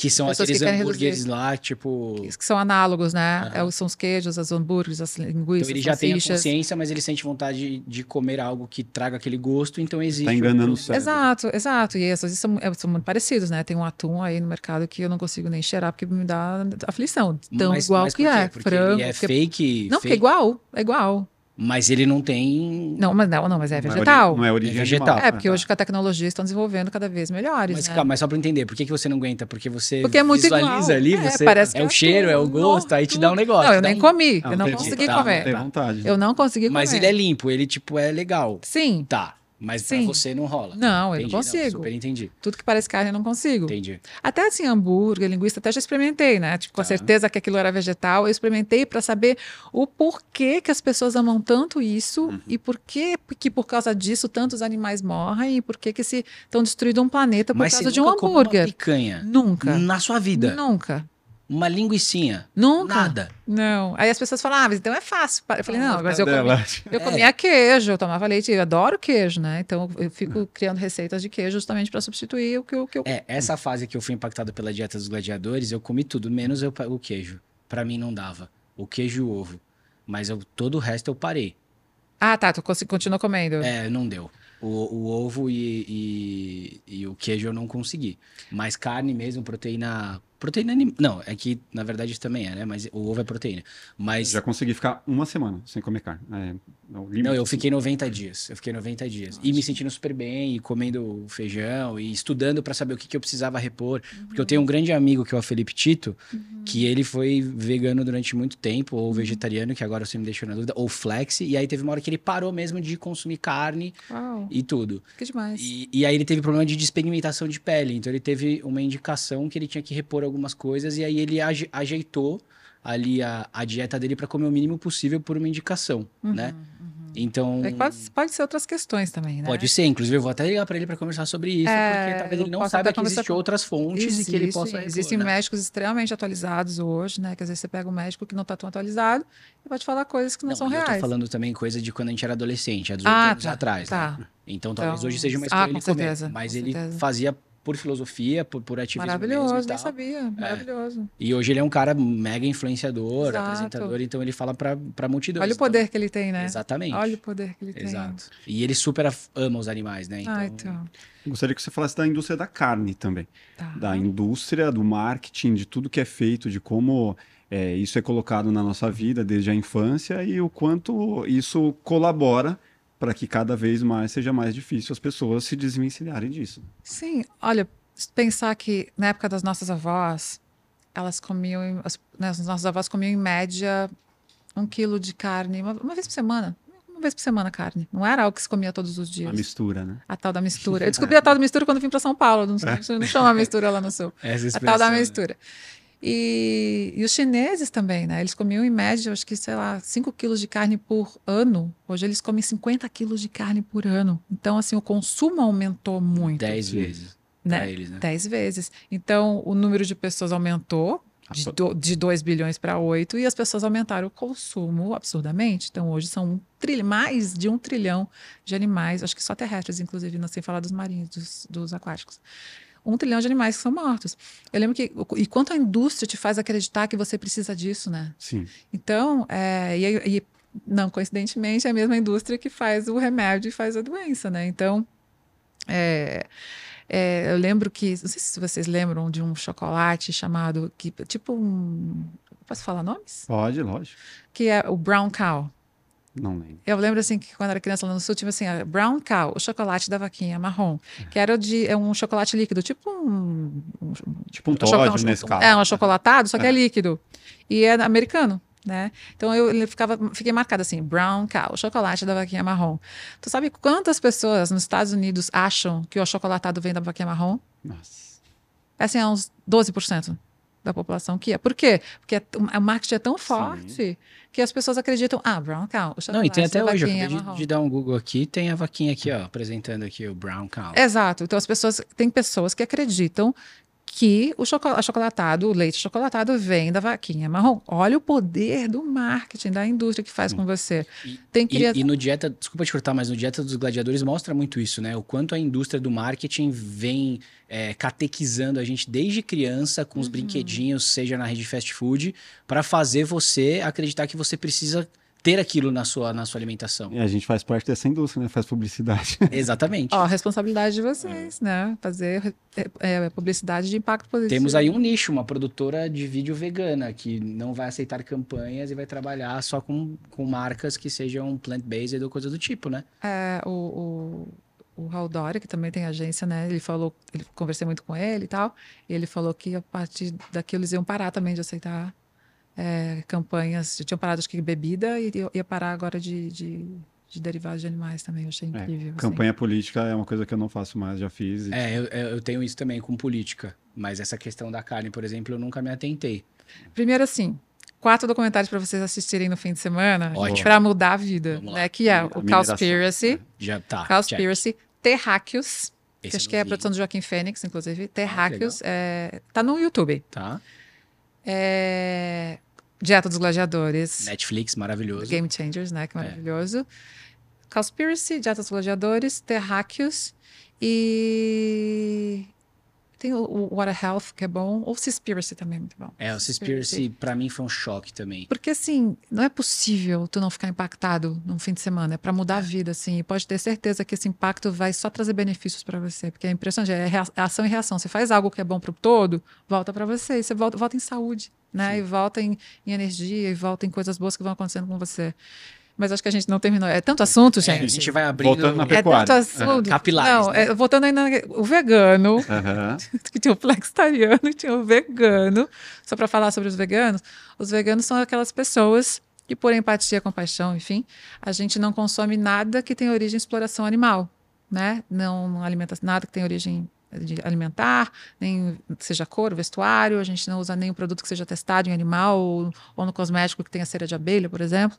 Que são Pessoas que aqueles querem hambúrgueres reduzir. lá, tipo. Que são análogos, né? É, são os queijos, as hambúrgueres, as Então linguiças, ele já tem a consciência, mas ele sente vontade de, de comer algo que traga aquele gosto, então existe. Tá enganando o cérebro. Exato, exato. E essas são, é, são muito parecidos, né? Tem um atum aí no mercado que eu não consigo nem cheirar porque me dá aflição. Tão Mas- igual mas que é. Porque Frango. ele é porque- fake. Não, porque é fake, igual. É igual. Mas ele não tem. Não, mas não, não, mas é Não vegetal. ori- Não é origem É vegetal. animal. É, porque né? hoje com a tecnologia estão desenvolvendo cada vez melhores. Mas, né? calma, mas só pra entender, por que, que você não aguenta? Porque você Porque é muito visualiza igual. ali, É, você, parece que é o é cheiro, é o gosto, aí te dá um negócio. Não, eu dá nem um- comi. Não, eu não consegui tá, comer. Tem tá. vontade. Eu não consegui Mas comer. ele é limpo, ele, tipo, é legal. Sim. Tá. Mas pra Sim. você não rola. Não, eu Entendi, não consigo. super entendi. Tudo que parece carne eu não consigo. Entendi. Até assim, hambúrguer, linguiça, até já experimentei, né? Tipo, com Tá. certeza que aquilo era vegetal. Eu experimentei para saber o porquê que as pessoas amam tanto isso Uhum. e por que, que por causa disso tantos animais morrem e por que que se estão destruindo um planeta por Mas causa de um nunca comeu uma hambúrguer. picanha Nunca. na sua vida. Nunca. Uma linguicinha. Nunca. Nada. Não. Aí as pessoas falam, ah, mas então é fácil. Eu falei, não, mas eu comi, Dela. eu É. comia queijo, eu tomava leite, eu adoro queijo, né? Então eu fico criando receitas de queijo justamente para substituir o que, eu- que eu. É, essa fase que eu fui impactado pela dieta dos gladiadores, eu comi tudo, menos eu- o queijo. Pra mim não dava. O queijo e o ovo. Mas eu, todo o resto eu parei. Ah, tá, tu continua comendo. É, não deu. O, o ovo e, e, e o queijo eu não consegui. Mas carne mesmo, proteína. Proteína animal. Não, é que na verdade isso também é, né? Mas o ovo é proteína. Mas. Já consegui ficar uma semana sem comer carne. É, é. Não, eu fiquei 90 dias. Eu fiquei 90 dias. E me sentindo super bem, e comendo feijão, e estudando pra saber o que, que eu precisava repor. Porque eu tenho um grande amigo, que é o Felipe Tito, que ele foi vegano durante muito tempo, ou vegetariano, que agora você me deixou na dúvida, ou flex. E aí teve uma hora que ele parou mesmo de consumir carne Uau, e tudo. que demais. E, e aí ele teve problema de despigmentação de pele. Então ele teve uma indicação que ele tinha que repor algumas coisas, e aí ele aje- ajeitou ali a, a dieta dele pra comer o mínimo possível por uma indicação, né? Então. É, pode, pode ser outras questões também, né? Pode ser, inclusive eu vou até ligar pra ele pra conversar sobre isso, É, porque talvez eu ele não saiba que existem com- outras fontes e que ele possa repor, Existem né? médicos extremamente atualizados hoje, né? Que às vezes você pega um médico que não está tão atualizado e te falar coisas que não, são e Eu reais. tô falando também coisa de quando a gente era adolescente, há 18 Ah, anos tá, atrás, tá. né? Então talvez Então, hoje seja uma ah, escolha com ele comer. certeza, Mas com ele certeza. fazia por filosofia, por, por ativismo Maravilhoso, mesmo e nem sabia. Maravilhoso. E hoje ele é um cara mega influenciador, Exato. apresentador, então ele fala pra, pra multidões. Olha o Então, poder que ele tem, né? Exatamente. Olha o poder que ele tem. Exato. E ele super ama os animais, né? Então, Ah, então. Gostaria que você falasse da indústria da carne também. Tá. Da indústria, do marketing, de tudo que é feito, de como é, isso é colocado na nossa vida desde a infância e o quanto isso colabora para que cada vez mais seja mais difícil as pessoas se desvencilharem disso. Sim, olha, pensar que na época das nossas avós, elas comiam, as, né, as nossas avós comiam em média um quilo de carne, uma, uma vez por semana. Uma vez por semana carne. Não era algo que se comia todos os A dias. mistura, né? A tal da mistura. Eu descobri a tal da mistura quando vim para São Paulo. Não, não chama mistura lá no sul. essa A tal da expressão, né? E, e os chineses também, né? Eles comiam em média, acho que, sei lá, 5 quilos de carne por ano. Hoje eles comem 50 quilos de carne por ano. Então, assim, o consumo aumentou muito. 10 Sim. vezes. né? eles, né? 10 vezes. Então, o número de pessoas aumentou de, do, de 2 bilhões para 8 e as pessoas aumentaram o consumo absurdamente. Então, hoje são um mais de um trilhão de animais, acho que só terrestres, inclusive, não sem falar dos marinhos, dos, dos aquáticos. Um trilhão de animais que são mortos. Eu lembro que. E quanto a indústria te faz acreditar que você precisa disso, né? Sim. Então, é, e, e não coincidentemente, é a mesma indústria que faz o remédio e faz a doença, né? Então, é, é, eu lembro que, não sei se vocês lembram de um chocolate chamado, que, tipo um, posso falar nomes? Pode, lógico. Que é o Brown Cow. Não lembro. Eu lembro assim que quando era criança lá no sul tinha assim, a Brown Cow, o chocolate da vaquinha marrom, que era de é um chocolate líquido, tipo um, um Tipo um chocolate- Todd nesse caso. é um achocolatado, só que é É. líquido. E é americano, né? Então eu ficava, fiquei marcada assim, brown cow, chocolate da vaquinha marrom. Tu sabe quantas pessoas nos Estados Unidos acham que o achocolatado vem da vaquinha marrom? Nossa. É assim, é uns 12% da população que é. Por quê? Porque é- o marketing é tão forte que as pessoas acreditam, ah, brown cow, Não, e tem até hoje, eu vaquinha acabei de, de dar um Google aqui, tem a vaquinha aqui, ó, apresentando aqui o Brown Cow. Exato. Então as pessoas tem pessoas que acreditam que o choco- achocolatado, o leite chocolatado vem da vaquinha marrom. Olha o poder do marketing, da indústria que faz com você. E- Tem E, e no Dieta, desculpa te cortar, mas no Dieta dos Gladiadores mostra muito isso, né? O quanto a indústria do marketing vem é, catequizando a gente desde criança com os Uhum. brinquedinhos, seja na rede fast food, para fazer você acreditar que você precisa ter aquilo na sua, na sua alimentação. E a gente faz parte dessa indústria, né? Faz publicidade. Exatamente. Ó, a responsabilidade de vocês, né? Fazer é, é, publicidade de impacto positivo. Temos aí um nicho, uma produtora de vídeo vegana que não vai aceitar campanhas e vai trabalhar só com, com marcas que sejam plant-based ou coisa do tipo, né? É, o, o, o Raul Dória, que também tem agência, né? Ele falou, ele conversei muito com ele e tal, e ele falou que a partir daquilo eles iam parar também de aceitar é, campanhas. Já tinham parado, acho que bebida, e ia- parar agora de, de, de derivados de animais também. Eu achei É, incrível. assim. Campanha política é uma coisa que eu não faço mais, já fiz. e- É, eu, eu eu tenho isso também com política, mas essa questão da carne, por exemplo, eu nunca me atentei. Primeiro, assim, quatro documentários para vocês assistirem no fim de semana para mudar a vida, né? Que é o. Cowspiracy, Já tá. Cowspiracy, Terráqueos, que acho eu que é a produção do Joaquim Fênix, inclusive. Ah, Terráqueos, é, tá no YouTube. Tá. É, Dieta dos Gladiadores, Netflix, maravilhoso. Game Changers, né? Que é É. maravilhoso. Cowspiracy, Dieta dos Gladiadores, Terráqueos e... Tem o, o Water Health, que é bom. Ou Seaspiracy também é muito bom. É, o Seaspiracy pra mim foi um choque também. Porque, assim, não é possível tu não ficar impactado num fim de semana. É para mudar a vida, assim. E pode ter certeza que esse impacto vai só trazer benefícios para você. Porque é impressionante. É é ação e reação. Você faz algo que é bom para o todo, volta para você. E você volta, volta em saúde, né? Sim. E volta em, em energia, e volta em coisas boas que vão acontecendo com você. Mas acho que a gente não terminou. É tanto assunto, É, gente. a gente vai abrindo... Voltando na É pecuária. tanto assunto. Capilares, Não, né? é, voltando aí na, o vegano Aham. que tinha o flexitariano e tinha o vegano. Só para falar sobre os veganos, os veganos são aquelas pessoas que, por empatia, compaixão, enfim, a gente não consome nada que tenha origem em exploração animal, né? Não, não alimenta nada que tenha origem de alimentar, nem seja couro, vestuário, a gente não usa nenhum produto que seja testado em animal ou, ou no cosmético que tenha cera de abelha, por exemplo.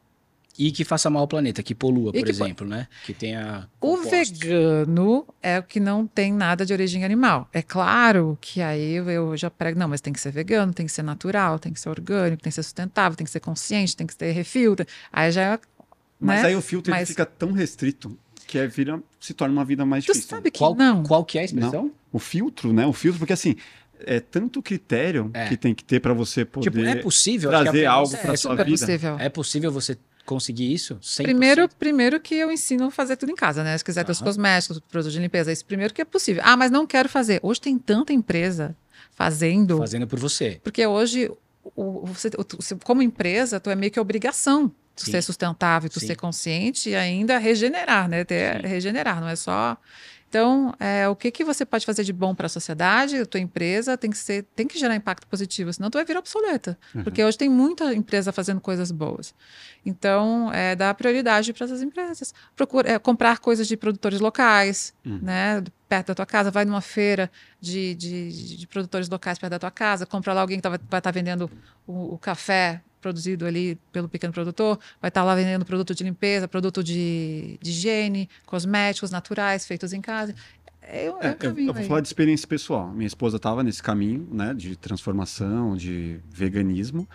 E que faça mal ao planeta, que polua, E por que po- exemplo, né? Que tenha O vegano é o que não tem nada de origem animal. É claro que aí eu- já prego, não, mas tem que ser vegano, tem que ser natural, tem que ser orgânico, tem que ser sustentável, tem que ser consciente, tem que ter refil. Aí já é. Mas né? aí o filtro Mas- fica tão restrito que aí vira, se torna uma vida mais Tu difícil. sabe que Qual, não. qual que é a expressão? O filtro, né? O filtro, porque assim, é tanto critério É. que tem que ter para você poder. Tipo, é possível... a trazer algo é pra essa, sua vida. possível. É possível você conseguir isso? 100%? Primeiro, primeiro que eu ensino a fazer tudo em casa, né? Se quiser ter os cosméticos, produtos de limpeza, isso primeiro que é possível. Ah, mas não quero fazer. Hoje tem tanta empresa fazendo. Fazendo por você. Porque hoje, o, você, o- como empresa, tu é meio que obrigação tu Sim. ser sustentável, tu Sim. ser consciente e ainda regenerar, né? Ter, Sim. regenerar, não é só. Então, é, o que, que você pode fazer de bom para a sociedade, a tua empresa, tem que ser, tem que gerar impacto positivo, senão tu vai virar obsoleta. Uhum. Porque hoje tem muita empresa fazendo coisas boas. Então, é, dá prioridade para essas empresas. Procura, é, comprar coisas de produtores locais, Uhum. né? Perto da tua casa, vai numa feira de, de, de produtores locais perto da tua casa, compra lá alguém que tá- vai estar vendendo o, o café produzido ali pelo pequeno produtor, vai estar lá vendendo produto de limpeza, produto de, de higiene, cosméticos naturais feitos em casa. É, um- é É, eu, eu vou aí. falar de experiência pessoal. Minha esposa estava nesse caminho, né, de transformação, de veganismo.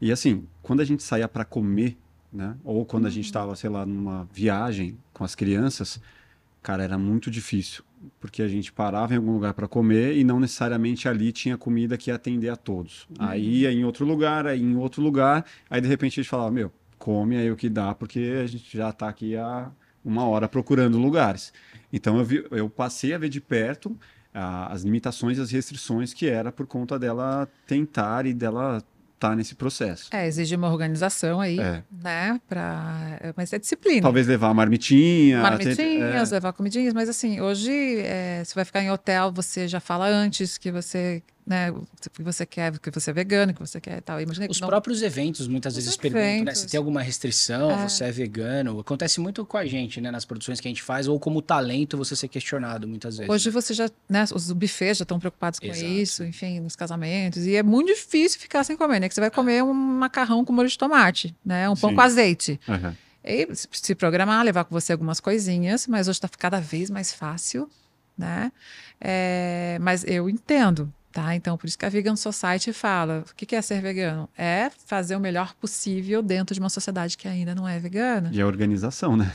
E assim, quando a gente saía para comer, né, ou quando a gente estava, sei lá, numa viagem com as crianças, cara, era muito difícil, porque a gente parava em algum lugar para comer e não necessariamente ali tinha comida que ia atender a todos. Aí ia em outro lugar, aí em outro lugar, aí de repente a gente falava, meu, come aí o que dá, porque a gente já está aqui há uma hora procurando lugares. Então eu, vi- eu passei a ver de perto ah, as limitações e as restrições que era por conta dela tentar e dela estar nesse processo. É, exige uma organização aí, É. né? Pra... é, Mas é disciplina. Talvez levar a marmitinha. Marmitinhas, é, levar comidinhas, mas assim, hoje, é, você vai ficar em hotel, você já fala antes que você, né, o que você quer, que você é vegano, que você quer e tal. Imagina Os que não- próprios eventos muitas Os vezes perguntam, né? eventos. Se tem alguma restrição, É. você é vegano. Acontece muito com a gente, né? Nas produções que a gente faz, ou como talento você ser questionado muitas vezes. Hoje né? você já, né, os bufês já estão preocupados com Exato. isso, enfim, nos casamentos. E é muito difícil ficar sem comer, né? Que você vai comer um macarrão com molho de tomate, né? Um pão Sim. com azeite. aham. E se- se programar, levar com você algumas coisinhas, mas hoje está cada vez mais fácil, né? É, mas eu entendo, tá? Então, por isso que a Vegan Society fala: o que é ser vegano? É fazer o melhor possível dentro de uma sociedade que ainda não é vegana. E a organização, né?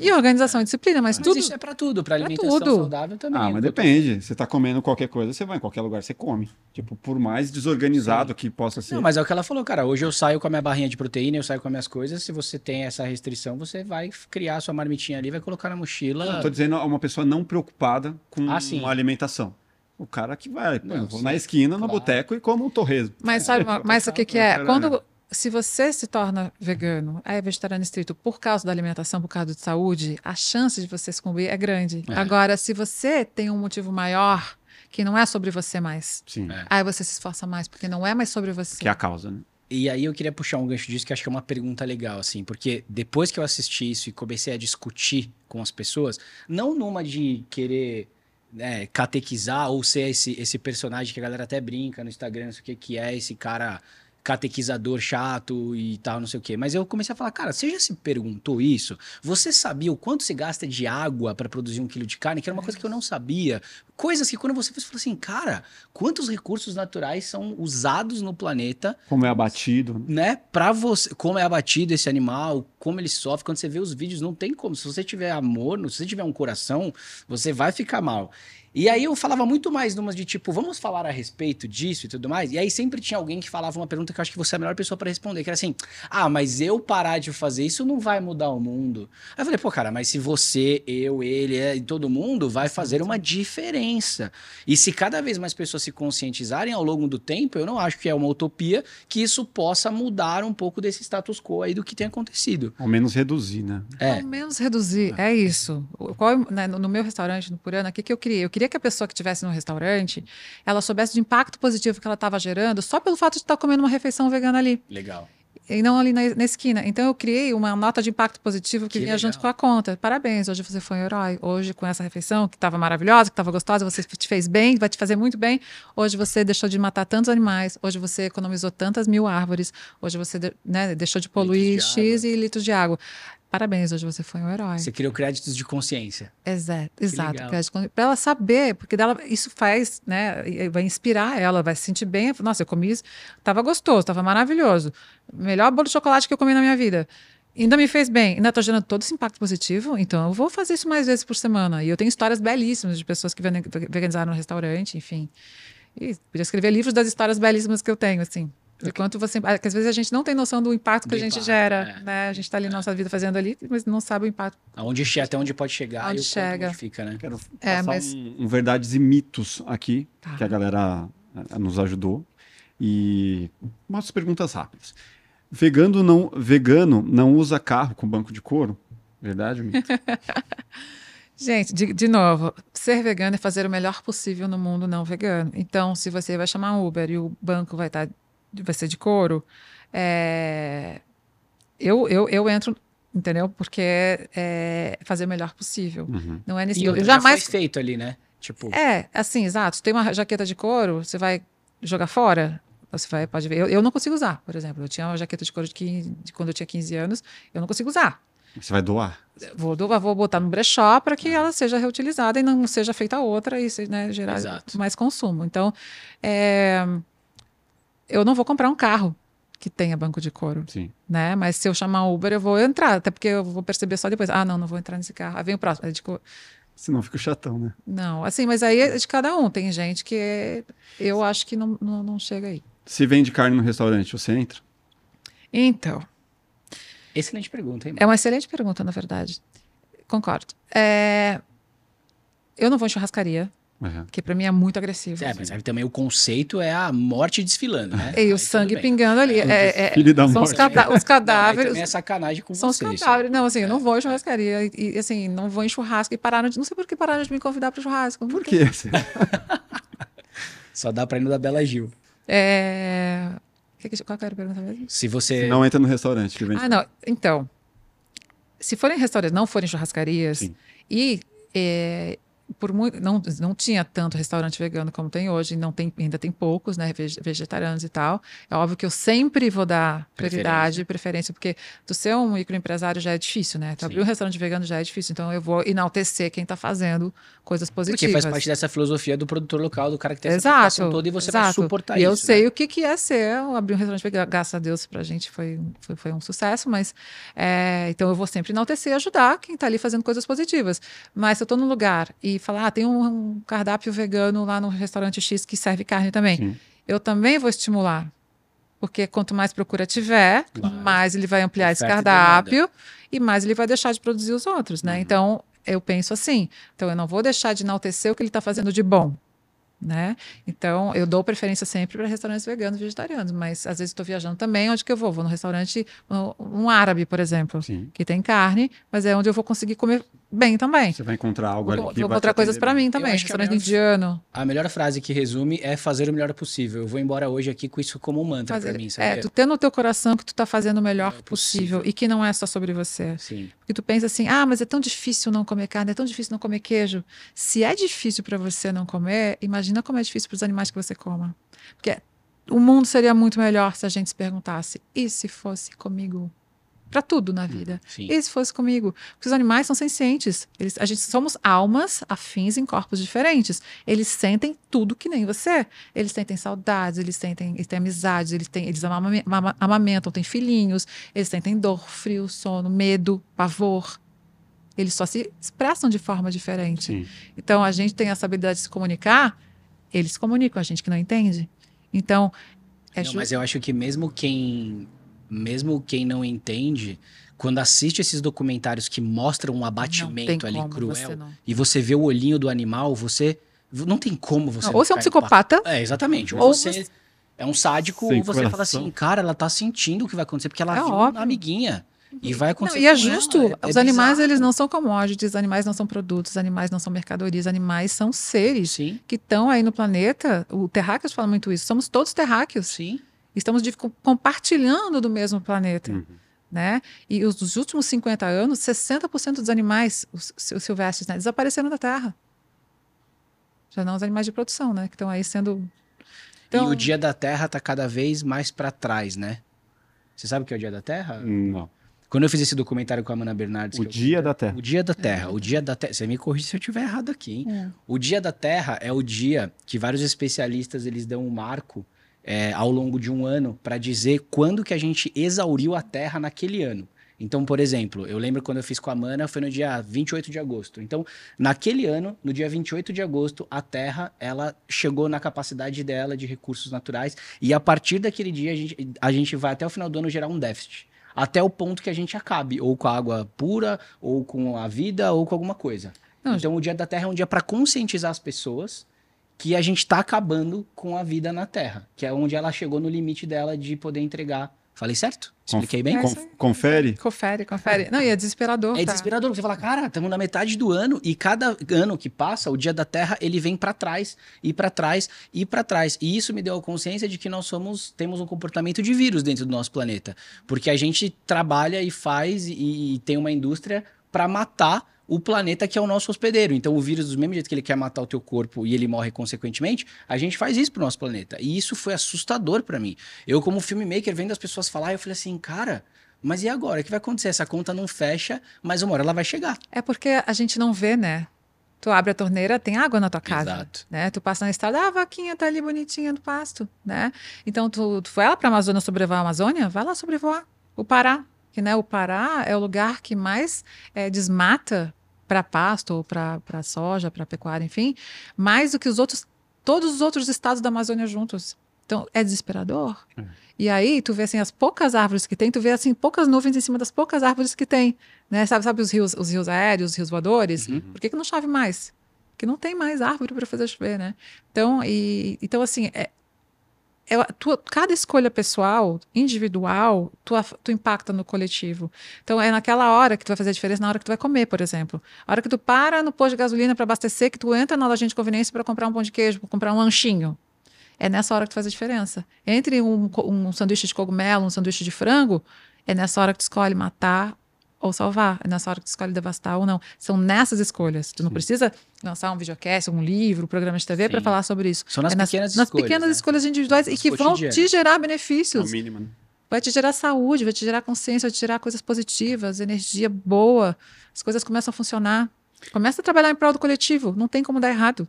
E organização e disciplina, mas, Mas tudo. isso é pra tudo, pra Pra alimentação tudo. saudável também. Ah, é mas tô depende. Você tá comendo qualquer coisa, você vai em qualquer lugar, você come. Tipo, por mais desorganizado que possa ser. Não, mas é o que ela falou, cara. Hoje eu saio com a minha barrinha de proteína, eu saio com as minhas coisas. Se você tem essa restrição, você vai criar a sua marmitinha ali, vai colocar na mochila. Eu tô dizendo uma pessoa não preocupada com Ah, sim. a alimentação. O cara que vai, pô, Não, sim, na esquina, no claro. boteco e como um torresmo. Mas sabe, mas o que, que é? Quando se você se torna vegano, é vegetariano estrito por causa da alimentação, por causa de saúde, a chance de você sucumbir é grande. É. Agora, se você tem um motivo maior que não é sobre você mais, Sim, É. aí você se esforça mais, porque não é mais sobre você. que é a causa, né? E aí eu queria puxar um gancho disso, que acho que é uma pergunta legal, assim, porque depois que eu assisti isso e comecei a discutir com as pessoas, não numa de querer né, catequizar ou ser esse, esse personagem que a galera até brinca no Instagram, não sei o que, que é esse cara catequizador chato e tal, não sei o quê. Mas eu comecei a falar, cara, você já se perguntou isso? Você sabia o quanto se gasta de água para produzir um quilo de carne? Que era uma coisa que eu não sabia. Coisas que quando você fez, você falou assim, cara, quantos recursos naturais são usados no planeta Como é abatido. né, pra você, como é abatido esse animal, como ele sofre, quando você vê os vídeos, não tem como. Se você tiver amor, se você tiver um coração, você vai ficar mal. E aí eu falava muito mais numas de tipo, vamos falar a respeito disso e tudo mais. E aí sempre tinha alguém que falava uma pergunta que eu acho que você é a melhor pessoa pra responder, que era assim: "Ah, mas eu parar de fazer isso não vai mudar o mundo". Aí eu falei: "Pô, cara, mas se você, eu, ele é, e todo mundo vai fazer uma diferença". E se cada vez mais pessoas se conscientizarem ao longo do tempo, eu não acho que é uma utopia que isso possa mudar um pouco desse status quo aí do que tem acontecido. Ao menos reduzir, né? É. Ao menos reduzir, é isso. O- Qual, né, no no meu restaurante, no Purana, o que, que eu queria? Eu queria que a pessoa que estivesse no restaurante, ela soubesse do impacto positivo que ela estava gerando só pelo fato de estar comendo uma refeição vegana ali. Legal. E não ali na, na esquina. Então eu criei uma nota de impacto positivo que, Que vinha legal. junto com a conta. Parabéns, hoje você foi um herói. Hoje, com essa refeição que estava maravilhosa, que estava gostosa, você te fez bem, vai te fazer muito bem. Hoje você deixou de matar tantos animais. Hoje você economizou tantas mil árvores. Hoje você né, deixou de poluir de X e litros de água. Parabéns, hoje você foi um herói. Você criou créditos de consciência. Exato, exato. Para ela saber, porque dela, isso faz, né? Vai inspirar ela, vai se sentir bem. Nossa, eu comi isso, tava gostoso, tava maravilhoso. Melhor bolo de chocolate que eu comi na minha vida. Ainda me fez bem, ainda tô gerando todo esse impacto positivo, então eu vou fazer isso mais vezes por semana. E eu tenho histórias belíssimas de pessoas que veganizaram no restaurante, enfim. E podia escrever livros das histórias belíssimas que eu tenho, assim. De quanto você. ah, que às vezes a gente não tem noção do impacto que Do a gente impacto, gera, é. né? A gente tá ali na nossa vida fazendo ali, mas não sabe o impacto. Aonde, até onde pode chegar Onde e chega. onde fica, né? Quero É, passar mas- um, um verdades e mitos aqui, Tá. que a galera eh, nos ajudou. E umas perguntas rápidas. Vegano não, vegano não usa carro com banco de couro? Verdade, mito? Gente, de, de novo, ser vegano é fazer o melhor possível no mundo não vegano. Então, se você vai chamar um Uber e o banco vai estar vai ser de couro, é, eu, eu, eu entro, entendeu? Porque é, é fazer o melhor possível. Uhum. Não é nesse E eu, já jamais foi feito ali, né? Tipo, é, assim, exato. Tem uma jaqueta de couro, você vai jogar fora, você vai, pode ver. Eu, eu não consigo usar, por exemplo. Eu tinha uma jaqueta de couro de, 15 de quando eu tinha 15 anos, eu não consigo usar. Você vai doar. Vou, do- vou botar no brechó para que ela seja reutilizada e não seja feita outra e né, gerar Exato. mais consumo. Então, é, eu não vou comprar um carro que tenha banco de couro, Sim. né? Mas se eu chamar Uber, eu vou entrar, até porque eu vou perceber só depois. Ah, não, não vou entrar nesse carro. Aí vem o próximo. Aí, tipo, Senão fica chatão, né? não, assim, mas aí é de cada um. Tem gente que eu acho que não, não, não chega aí. Se vende carne no restaurante, você entra? Então, Excelente pergunta, hein? É uma excelente pergunta, na verdade. Concordo. É, Eu não vou em churrascaria, Uhum. porque para mim é muito agressivo. É, mas aí também o conceito é a morte desfilando, né? E Aí o sangue pingando ali. É, é- Filho da são os, morte. cada- os Não, aí cadáveres. também é sacanagem com São os você. isso aí. cadáveres. Não, assim, eu não vou em churrascaria. E, e, assim, não vou em churrasco. E pararam de. Não sei por que pararam de me convidar para churrasco. Por quê? Só dá pra ir no da Bela Gil. É... que que- Qual que era a pergunta mesmo? Se você. Não entra no restaurante que vende. Ah, não. Então, se forem restaurantes, não forem churrascarias, Sim. e é, por muito, não, não tinha tanto restaurante vegano como tem hoje, não tem, ainda tem poucos, né, vege- vegetarianos e tal. É óbvio que eu sempre vou dar prioridade, preferência, porque tu ser um microempresário já é difícil, né? Tu Sim. abrir um restaurante vegano já é difícil, então eu vou enaltecer quem está fazendo coisas positivas. Porque faz parte dessa filosofia do produtor local, do cara que tem essa Exato. toda e você vai exato. suportar e isso. eu sei né? o que, que é ser abrir um restaurante vegano. Graças a Deus, pra gente foi, foi, foi um sucesso, mas é, então eu vou sempre enaltecer e ajudar quem tá ali fazendo coisas positivas. Mas se eu tô num lugar e falar, ah, tem um, cardápio vegano lá no restaurante X que serve carne também, Sim. eu também vou estimular. Porque quanto mais procura tiver, Claro. mais ele vai ampliar esse Oferta e cardápio e mais ele vai deixar de produzir os outros, né? Uhum. Então, eu penso assim. Então, eu não vou deixar de enaltecer o que ele está fazendo de bom, né? Então, eu dou preferência sempre para restaurantes veganos e vegetarianos, mas às vezes estou viajando também, onde que eu vou? Vou no restaurante, um, um árabe, por exemplo, Sim. que tem carne, mas é onde eu vou conseguir comer bem também. Você vai encontrar algo Vou, ali vou que encontrar coisas para mim também, restaurante melhor- indiano. A melhor frase que resume é fazer o melhor possível. Eu vou embora hoje aqui com isso como um mantra Fazer- pra mim, sabe? é, tu ter no teu coração que tu tá fazendo o melhor É possível, possível. e que não é só sobre você. Sim. Porque tu pensa assim, ah, mas é tão difícil não comer carne, é tão difícil não comer queijo. Se é difícil para você não comer, imagina como é difícil para os animais que você coma. Porque o mundo seria muito melhor se a gente se perguntasse, e se fosse comigo? Para tudo na vida. Sim. E se fosse comigo? Porque os animais são sencientes. Eles, a gente somos almas afins em corpos diferentes. Eles sentem tudo que nem você. Eles sentem saudades, eles sentem, eles têm amizades, eles, têm, eles amame- ama- amamentam, têm filhinhos, eles sentem dor, frio, sono, medo, pavor. Eles só se expressam de forma diferente. Sim. Então, a gente tem essa habilidade de se comunicar, eles se comunicam, a gente que não entende. Então, é Não, ju- mas eu acho que mesmo quem mesmo quem não entende, quando assiste esses documentários que mostram um não abatimento ali cruel você não- e você vê o olhinho do animal, você não tem como você Não, não ou você é um psicopata. É, exatamente. Ou, Ou você, você- é um sádico, Sem ou você fala coração. assim, cara, ela tá sentindo o que vai acontecer porque ela É viu óbvio. uma amiguinha e vai Não, acontecer e é com ela. justo. É- é os animais, bizarro. eles não são commodities, os animais não são produtos, os animais não são mercadorias, os animais são seres Sim, que estão aí no planeta. O Terráqueos fala muito isso. Somos todos terráqueos. sim. Estamos de- compartilhando do mesmo planeta. Uhum. Né? E os, dos últimos 50 anos, 60% dos animais, os, os silvestres, né, desapareceram da Terra. Já não os animais de produção, né? Que estão aí sendo. Então, E o Dia da Terra tá cada vez mais pra trás, né? Você sabe o que é o Dia da Terra? Não. Quando eu fiz esse documentário com a Mana Bernardes, O que eu dia da Terra. O Dia da Terra. O Dia da Terra. Você me corrige se eu estiver errado aqui, hein? É. O Dia da Terra é o dia que vários especialistas eles dão um marco é, ao longo de um ano para dizer quando que a gente exauriu a Terra naquele ano. Então, por exemplo, eu lembro quando eu fiz com a Mana, foi no dia 28 de agosto. Então, naquele ano, no dia 28 de agosto, a Terra, ela chegou na capacidade dela de recursos naturais e a partir daquele dia a gente, a gente vai até o final do ano gerar um déficit. Até o ponto que a gente acabe, ou com a água pura, ou com a vida, ou com alguma coisa. Não, então, o Dia da Terra é um dia para conscientizar as pessoas que a gente tá acabando com a vida na Terra, que é onde ela chegou no limite dela de poder entregar. Falei certo? Expliquei bem? Confere. Confere, confere. Não, e é desesperador. É tá? desesperador. Você fala, cara, estamos na metade do ano e cada ano que passa, o dia da Terra, ele vem para trás e para trás e para trás. E isso me deu a consciência de que nós somos temos um comportamento de vírus dentro do nosso planeta, porque a gente trabalha e faz e, e tem uma indústria para matar o planeta que é o nosso hospedeiro. Então o vírus, do mesmo jeito que ele quer matar o teu corpo e ele morre consequentemente, a gente faz isso pro nosso planeta. E isso foi assustador para mim. Eu como filmmaker vendo as pessoas falar, eu falei assim, cara, Mas e agora? O que vai acontecer? Essa conta não fecha, mas uma hora ela vai chegar. É porque a gente não vê, né? Tu abre a torneira, tem água na tua casa. Exato. Né? Tu passa na estrada, ah, a vaquinha tá ali bonitinha no pasto, né? Então, tu, tu foi lá pra Amazônia sobrevoar a Amazônia? Vai lá sobrevoar. O Pará, que né, o Pará é o lugar que mais é, desmata para pasto, ou para soja, para pecuária, enfim, mais do que os outros, todos os outros estados da Amazônia juntos. Então, é desesperador. É. E aí, tu vê assim, as poucas árvores que tem, tu vê assim, poucas nuvens em cima das poucas árvores que tem. Né? Sabe, sabe os rios, os rios aéreos, os rios voadores? Uhum. Por que, que não chove mais? Porque não tem mais árvore para fazer chover, né? Então, e, então assim, é, é, tu, cada escolha pessoal, individual, tu, tu impacta no coletivo. Então, é naquela hora que tu vai fazer a diferença, na hora que tu vai comer, por exemplo. A hora que tu para no posto de gasolina para abastecer, que tu entra na lojinha de conveniência para comprar um pão de queijo, para comprar um lanchinho. É nessa hora que tu faz a diferença. Entre um, um sanduíche de cogumelo, um sanduíche de frango, é nessa hora que tu escolhe matar ou salvar. É nessa hora que tu escolhe devastar ou não. São nessas escolhas. Tu não precisa lançar um videocast, um livro, um programa de TV para Sim. falar sobre isso. São nas É nas, pequenas nas escolhas, pequenas né? escolhas individuais e que vão te gerar É benefícios. mínimo, né? Vai te gerar saúde, vai te gerar consciência, vai te gerar coisas positivas, energia boa. As coisas começam a funcionar. Começa a trabalhar em prol do coletivo. Não tem como dar errado.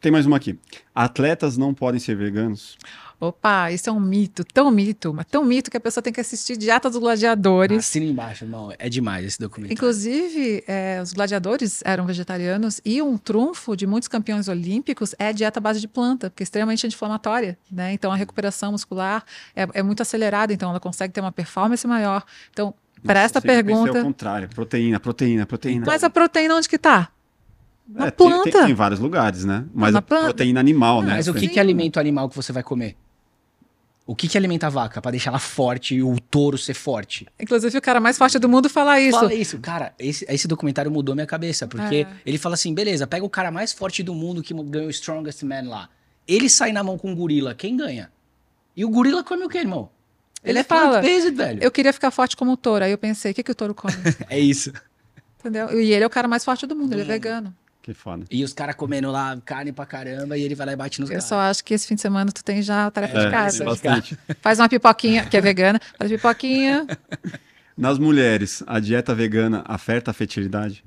Tem mais uma aqui. Atletas não podem ser veganos? Opa, isso é um mito, tão mito, mas tão mito que a pessoa tem que assistir Dieta dos Gladiadores. Assina embaixo, irmão. É demais esse documentário. Inclusive, é, os gladiadores eram vegetarianos e um trunfo de muitos campeões olímpicos é a dieta à base de planta, porque é extremamente anti-inflamatória, né? Então a recuperação muscular é, é muito acelerada, então ela consegue ter uma performance maior. Então, para esta pergunta, ao contrário. Proteína, proteína, proteína. mas a proteína onde que tá? na É, tem- planta. Tem, tem vários lugares, né? Mas na a planta. proteína animal, né? Mas o que, que alimenta o animal que você vai comer? O que, que alimenta a vaca pra deixar ela forte e o touro ser forte? Inclusive, o cara mais forte do mundo fala isso. Fala isso, cara. Esse, esse documentário mudou minha cabeça, porque É. ele fala assim: beleza, pega o cara mais forte do mundo que ganhou o Strongest Man lá. Ele sai na mão com um gorila, quem ganha? E o gorila come o quê, irmão? Ele é fala, velho. Eu queria ficar forte como o touro. Aí eu pensei, o que, que o touro come? É isso. Entendeu? E ele é o cara mais forte do mundo, ele é Hum. vegano. Que foda. E os caras comendo lá carne pra caramba e ele vai lá e bate nos Eu caras. só acho que esse fim de semana tu tem já a tarefa de É, casa. tem bastante. Faz uma pipoquinha, que é vegana, faz pipoquinha, Nas mulheres, a dieta vegana afeta a fertilidade?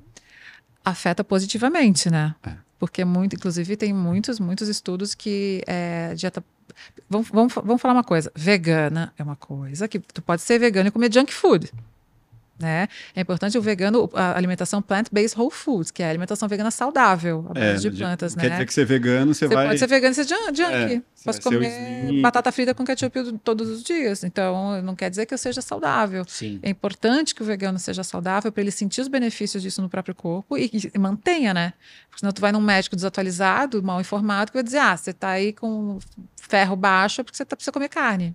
afeta positivamente, né? É. Porque muito, inclusive, tem muitos, muitos estudos que é, dieta. Vamos, vamos, vamos falar uma coisa. Vegana é uma coisa que tu pode ser vegano e comer junk food. Né? É importante o vegano, a alimentação plant-based whole foods, que é a alimentação vegana saudável, a base de plantas, Quer né? dizer que ser vegano, você, Você vai. pode ser vegano e ser junk. É, você Posso comer slim. batata frita com ketchup todos os dias. Então, não quer dizer que eu seja saudável. Sim. É importante que o vegano seja saudável para ele sentir os benefícios disso no próprio corpo e, e mantenha, né? Porque senão tu vai num médico desatualizado, mal informado, que vai dizer, ah, você tá aí com ferro baixo é porque você tá, precisa comer carne.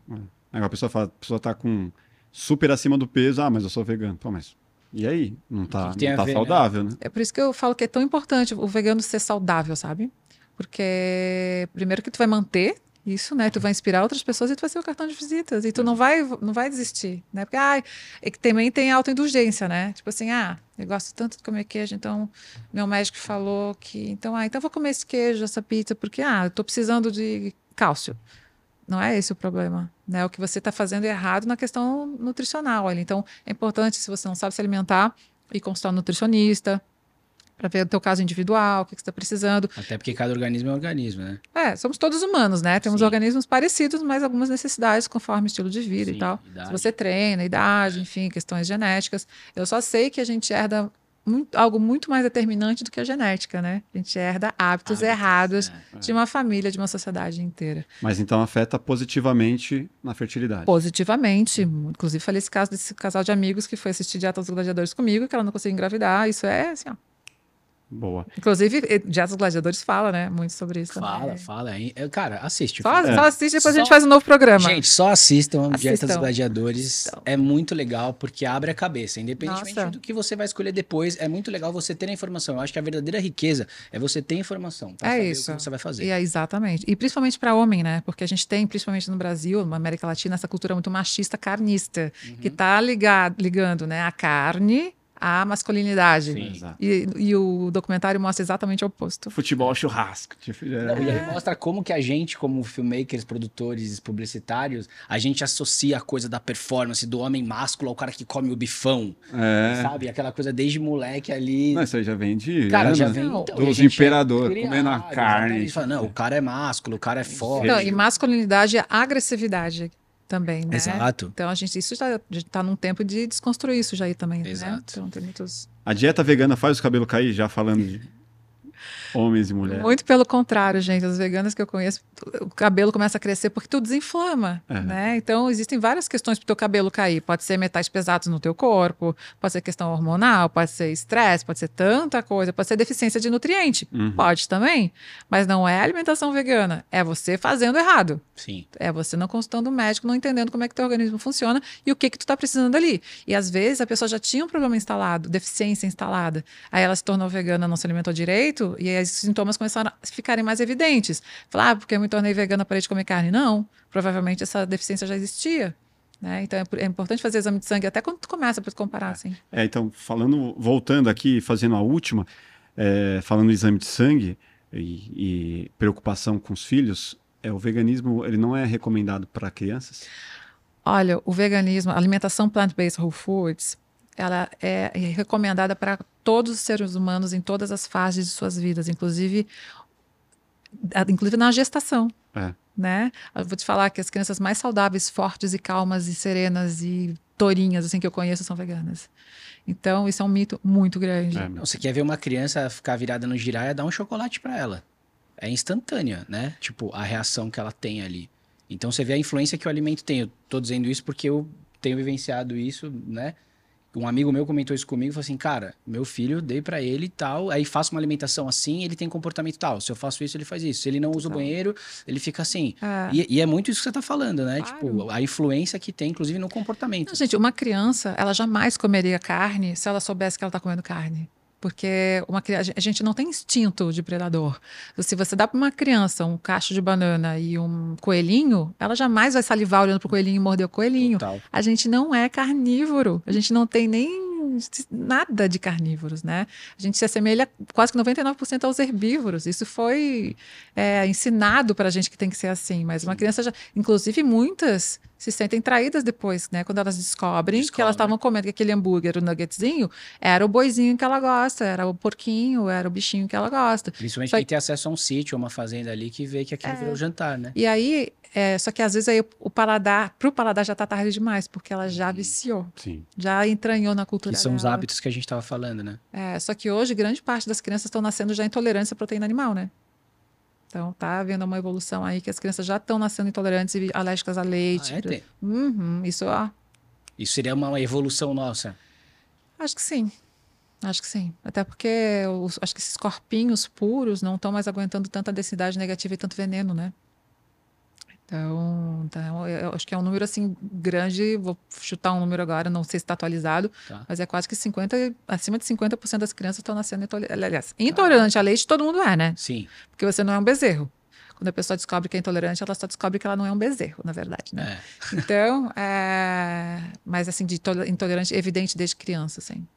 Aí a pessoa fala, a pessoa tá com super acima do peso, ah, mas eu sou vegano. Pô, mas e aí? Não tá, não tá ver, né? saudável, né? É por isso que eu falo que é tão importante o vegano ser saudável, sabe? Porque primeiro que tu vai manter isso, né? Tu vai inspirar outras pessoas e tu vai ser o cartão de visitas. E tu não vai, não vai desistir, né? Porque ah, é que também tem autoindulgência, né? Tipo assim, ah, eu gosto tanto de comer queijo, então meu médico falou que, então, ah, então vou comer esse queijo, essa pizza, porque ah, eu tô precisando de cálcio. Não é esse o problema, né? O que você está fazendo é errado na questão nutricional. ali. Então, é importante, se você não sabe se alimentar, ir consultar um nutricionista para ver o teu caso individual, o que, que você está precisando. Até porque cada organismo é um organismo, né? É, somos todos humanos, né? Temos Sim. organismos parecidos, mas algumas necessidades conforme estilo de vida Sim, e tal. idade. Se você treina, idade, enfim, questões genéticas. Eu só sei que a gente herda muito- algo muito mais determinante do que a genética, né? A gente herda hábitos, Hábitos, errados é. de uma família, de uma sociedade inteira. Mas então afeta positivamente na fertilidade. Positivamente. Inclusive, falei esse caso desse casal de amigos que foi assistir Dieta dos Gladiadores comigo, que ela não conseguiu engravidar. Isso é assim, ó. Boa. Inclusive, eh, Dieta dos Gladiadores fala, né? Muito sobre isso Fala, também. fala. Eu, Cara, assiste. Só, só assiste, depois a gente Só- faz um novo programa. Gente, só assistam Dieta dos Assistam. Gladiadores. Assistam. É muito legal porque abre a cabeça. Independentemente Nossa. do que você vai escolher depois, é muito legal você ter a informação. Eu acho que a verdadeira riqueza é você ter informação. Pra É saber isso. o que você vai fazer. E é exatamente. E principalmente para homem, né? Porque a gente tem, principalmente no Brasil, na América Latina, essa cultura muito machista, carnista, Uhum. que tá ligado, ligando, né, a carne à masculinidade. Sim. Exato. E, e o documentário mostra exatamente o oposto. Futebol churrasco. Tipo, já- Não, e aí mostra como que a gente, como filmmakers, produtores, publicitários, a gente associa a coisa da performance, do homem másculo ao cara que come o bifão, É. sabe? Aquela coisa desde moleque ali. Não, isso aí já vem de. Cara, já anos. vem Não, então, e a dos gente é imperador criado, comendo a carne. Fala, não, o cara é másculo, o cara é forte. Então, e masculinidade é agressividade também, né? Exato. Então a gente isso já está num tempo de desconstruir isso já aí também, né? Exato. Então tem muitos A dieta vegana faz o cabelo cair, já falando de homens e mulheres. Muito pelo contrário, gente. As veganas que eu conheço, o cabelo começa a crescer porque tu desinflama, É. né? Então, existem várias questões para o teu cabelo cair. Pode ser metais pesados no teu corpo, pode ser questão hormonal, pode ser estresse, pode ser tanta coisa, pode ser deficiência de nutriente. Uhum. Pode também, mas não é alimentação vegana. É você fazendo errado. Sim. É você não consultando o médico, não entendendo como é que teu organismo funciona e o que que tu tá precisando ali. E às vezes a pessoa já tinha um problema instalado, deficiência instalada. Aí ela se tornou vegana, não se alimentou direito e aí os sintomas começaram a ficarem mais evidentes. Falar, ah, porque eu me tornei vegana, parei de comer carne. Não, provavelmente essa deficiência já existia. Né? Então é, é importante fazer exame de sangue até quando tu começa para comparar, assim. É, então, falando, voltando aqui, fazendo a última, é, falando do exame de sangue e, e preocupação com os filhos, é, o veganismo ele não é recomendado para crianças? Olha, o veganismo, alimentação plant-based whole foods, ela é recomendada para todos os seres humanos em todas as fases de suas vidas, inclusive, inclusive na gestação. É. Né? Eu vou te falar que as crianças mais saudáveis, fortes e calmas e serenas e tourinhas assim que eu conheço são veganas. Então, isso é um mito muito grande. É, você quer ver uma criança ficar virada no giraia, dá um chocolate pra ela. É instantânea, né? Tipo, a reação que ela tem ali. Então você vê a influência que o alimento tem. Eu tô dizendo isso porque eu tenho vivenciado isso, né? Um amigo meu comentou isso comigo e falou assim: Cara, meu filho, dei pra ele e tal, aí faço uma alimentação assim, ele tem comportamento tal. Se eu faço isso, ele faz isso. Se ele não usa o Tá. banheiro, ele fica assim. É. E, e é muito isso que você tá falando, né? Claro. Tipo, a influência que tem, inclusive, no comportamento. Não, gente, uma criança, ela jamais comeria carne se ela soubesse que ela está comendo carne. Porque uma, a gente não tem instinto de predador. Se você dá para uma criança um cacho de banana e um coelhinho, ela jamais vai salivar olhando para o coelhinho e morder o coelhinho. Total. A gente não é carnívoro. A gente não tem nem nada de carnívoros, né? A gente se assemelha quase que 99% aos herbívoros. Isso foi é, ensinado para a gente que tem que ser assim. Mas uma criança já... Inclusive, muitas se sentem traídas depois, né? Quando elas descobrem que Descobrem. elas estavam comendo que aquele hambúrguer, o nuggetzinho, era o boizinho que ela gosta, era o porquinho, era o bichinho que ela gosta. Principalmente Só quem tem acesso a um sítio, a uma fazenda ali, que vê que aquilo É. virou jantar, né? E aí, é, só que às vezes aí o paladar, pro paladar já tá tarde demais, porque ela já viciou, Sim. já entranhou na cultura Que são os hábitos que a gente tava falando, né? É, só que hoje grande parte das crianças estão nascendo já intolerantes à proteína animal, né? Então tá havendo uma evolução aí que as crianças já estão nascendo intolerantes e alérgicas a leite. Ah, é, tem. Uhum, isso, ó, Isso seria uma evolução nossa. acho que sim. Acho que sim. Até porque os- acho que esses corpinhos puros não estão mais aguentando tanta densidade negativa e tanto veneno, né? Então, então, eu acho que é um número assim grande, vou chutar um número agora, não sei se está atualizado, Tá. mas é quase que 50, acima de 50% das crianças estão nascendo intolerantes. Aliás, intolerante a leite todo mundo é, né? Sim. Porque você não é um bezerro. Quando a pessoa descobre que é intolerante, ela só descobre que ela não é um bezerro, na verdade, né? É. Então, é... mas assim, de tole- intolerante evidente desde criança, assim.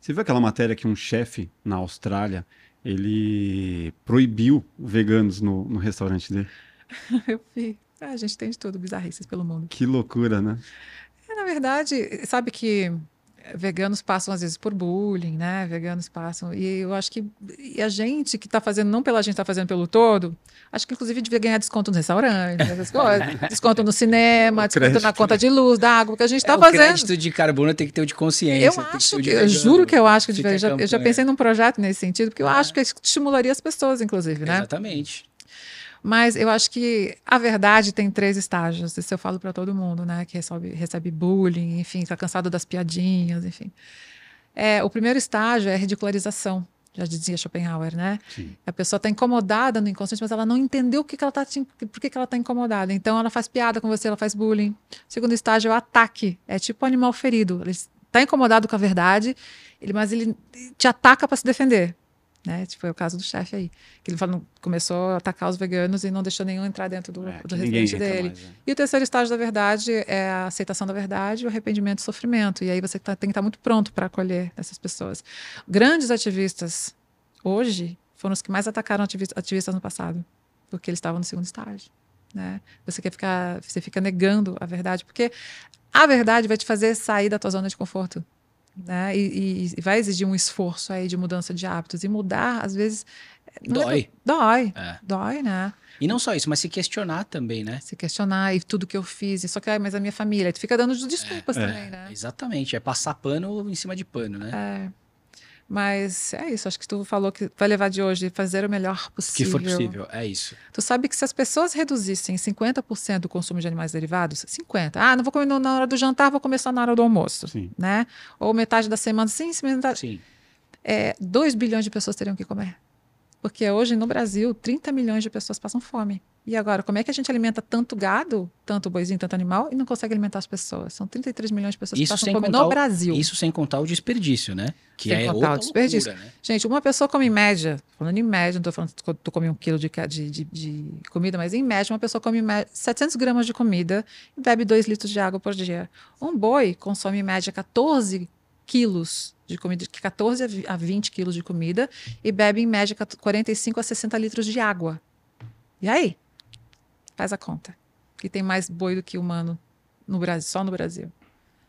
Você viu aquela matéria que um chefe na Austrália ele proibiu veganos no, no restaurante dele? Eu vi. Ah, a gente tem de tudo, bizarrices pelo mundo. Que loucura, né? É, na verdade, sabe que veganos passam às vezes por bullying, né? Veganos passam. E eu acho que e a gente que está fazendo, não pela gente, está fazendo pelo todo, acho que inclusive devia ganhar desconto no restaurante, essas coisas. desconto no cinema, desconto crédito. na conta de luz, da água, porque a gente está É, o fazendo. crédito de carbono tem que ter o de consciência. Eu acho o de que, eu juro que eu acho que devia. já- Eu já pensei num projeto nesse sentido, porque eu É. acho que estimularia as pessoas, inclusive, né? Exatamente. Mas eu acho que a verdade tem três estágios. Isso eu falo para todo mundo, né? Que recebe, recebe bullying, enfim, está cansado das piadinhas, enfim. É, o primeiro estágio é a ridicularização, já dizia Schopenhauer, né? Sim. A pessoa está incomodada no inconsciente, mas ela não entendeu o que, que ela tá, por que, que ela está incomodada. Então ela faz piada com você, ela faz bullying. O segundo estágio é o ataque. É tipo animal ferido. Ele está incomodado com a verdade, ele, mas ele te ataca para se defender. Né? Tipo, é o caso do chefe aí. Que ele falou, começou a atacar os veganos e não deixou nenhum entrar dentro do, É, do entra dele. mais, é. E o terceiro estágio da verdade é a aceitação da verdade, o arrependimento e o sofrimento. E aí você tá- tem que estar muito pronto para acolher essas pessoas. Grandes ativistas hoje foram os que mais atacaram ativis- ativistas no passado, porque eles estavam no segundo estágio. Né? Você quer ficar, você fica negando a verdade, porque a verdade vai te fazer sair da tua zona de conforto. Né? E, e- vai exigir um esforço aí de mudança de hábitos. E mudar, às vezes. não é- Dói. dói. É. Dói, né? E não só isso, mas se questionar também, né? se questionar e tudo que eu fiz, só que, ai, mas a minha família, tu fica dando desculpas É. também, né? Exatamente. É passar pano em cima de pano, né? É. Mas é isso, acho que tu falou que vai levar de hoje fazer o melhor que possível. for possível. É isso. Tu sabe que se as pessoas reduzissem 50% do consumo de animais derivados, 50. Ah, não vou comer na hora do jantar, vou comer só na hora do almoço, Sim. né? Ou metade da semana, sim, sim, metade. Sim. É, 2 bilhões de pessoas teriam que comer. Porque hoje no Brasil, 30 milhões de pessoas passam fome. E agora, como é que a gente alimenta tanto gado, tanto boizinho, tanto animal, e não consegue alimentar as pessoas? São 33 milhões de pessoas Isso que passam fome no o- Brasil. Isso sem contar o desperdício, né? Que Sem é contar outra o desperdício. loucura, né? Gente, uma pessoa come em média, falando em média, não tô falando que tu come um quilo de, de, de, de comida, mas em média, uma pessoa come em média 700 gramas de comida e bebe 2 litros de água por dia. Um boi consome em média 14 quilos de comida, 14 a vi- a 20 quilos de comida e bebe em média 45 a 60 litros de água. E aí? Faz a conta. Que tem mais boi do que humano no Brasil, só no Brasil.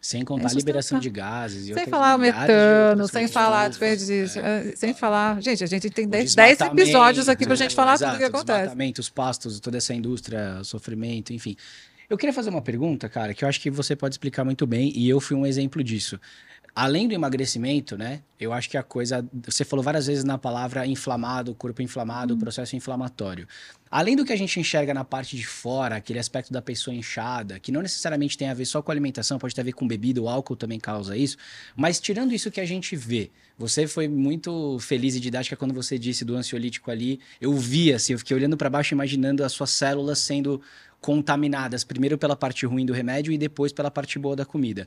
Sem contar a É liberação de gases. E Sem falar o metano, sem falar desperdício, é. eh, sem falar. Gente, a gente tem O 10 10 episódios aqui pra desmatamento, gente falar tudo o exato, que acontece. Os pastos, toda essa indústria, sofrimento, enfim. Eu queria fazer uma pergunta, cara, que eu acho que você pode explicar muito bem, e eu fui um exemplo disso. Além do emagrecimento, né? Eu acho que a coisa. Você falou várias vezes na palavra inflamado, corpo inflamado, processo inflamatório. Além do que a gente enxerga na parte de fora, aquele aspecto da pessoa inchada, que não necessariamente tem a ver só com alimentação, pode ter a ver com bebida, o álcool também causa isso. Mas tirando isso que a gente vê, você foi muito feliz e didática quando você disse do ansiolítico ali. Eu vi, assim, eu fiquei olhando para baixo, imaginando as suas células sendo contaminadas, primeiro pela parte ruim do remédio e depois pela parte boa da comida.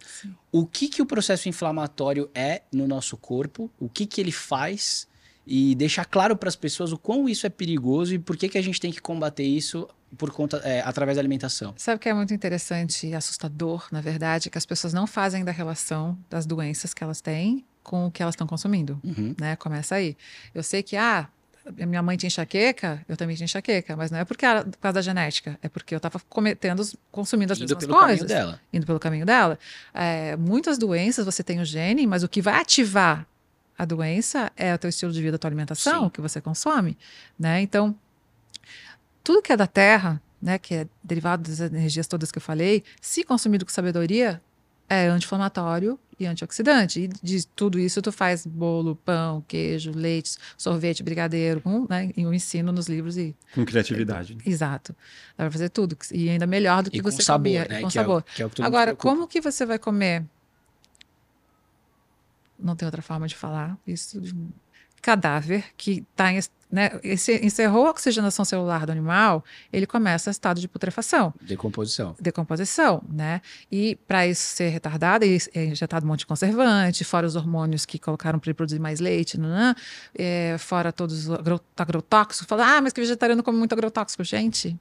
O que, que o processo inflamatório é no nosso corpo? O que, que ele faz? E deixar claro para as pessoas o quão isso é perigoso e por que, que a gente tem que combater isso por conta, é, através da alimentação. Sabe o que é muito interessante e assustador, na verdade, é que as pessoas não fazem da relação das doenças que elas têm com o que elas estão consumindo, Uhum. né? Começa aí. Eu sei que, ah, minha mãe tinha enxaqueca, eu também tinha enxaqueca, mas não é porque era por causa da genética, é porque eu estava cometendo, consumindo as Indo mesmas pelo caminho coisas. dela. indo pelo caminho dela. É, muitas doenças você tem o gene, mas o que vai ativar a doença é o teu estilo de vida, a tua alimentação, Sim. o que você consome, né? Então, tudo que é da terra, né, que é derivado das energias todas que eu falei, se consumido com sabedoria, é anti-inflamatório e antioxidante. E de tudo isso tu faz bolo, pão, queijo, leite, sorvete, brigadeiro, com, né? E eu ensino nos livros e Com criatividade. exato. Dá pra fazer tudo e ainda melhor do que E com você sabor, comia, né? com que, É sabor. o, que é o mundo Agora, como que você vai comer? Não tem outra forma de falar isso. de um Cadáver que está né, esse- encerrou a oxigenação celular do animal, ele começa estado de putrefação, Decomposição. decomposição, né? E para isso ser retardado, é injetado um monte de conservante, fora os hormônios que colocaram para ele produzir mais leite, nanã, é, fora todos os agro- agrotóxicos. Fala, ah, mas que vegetariano come muito agrotóxico. Gente,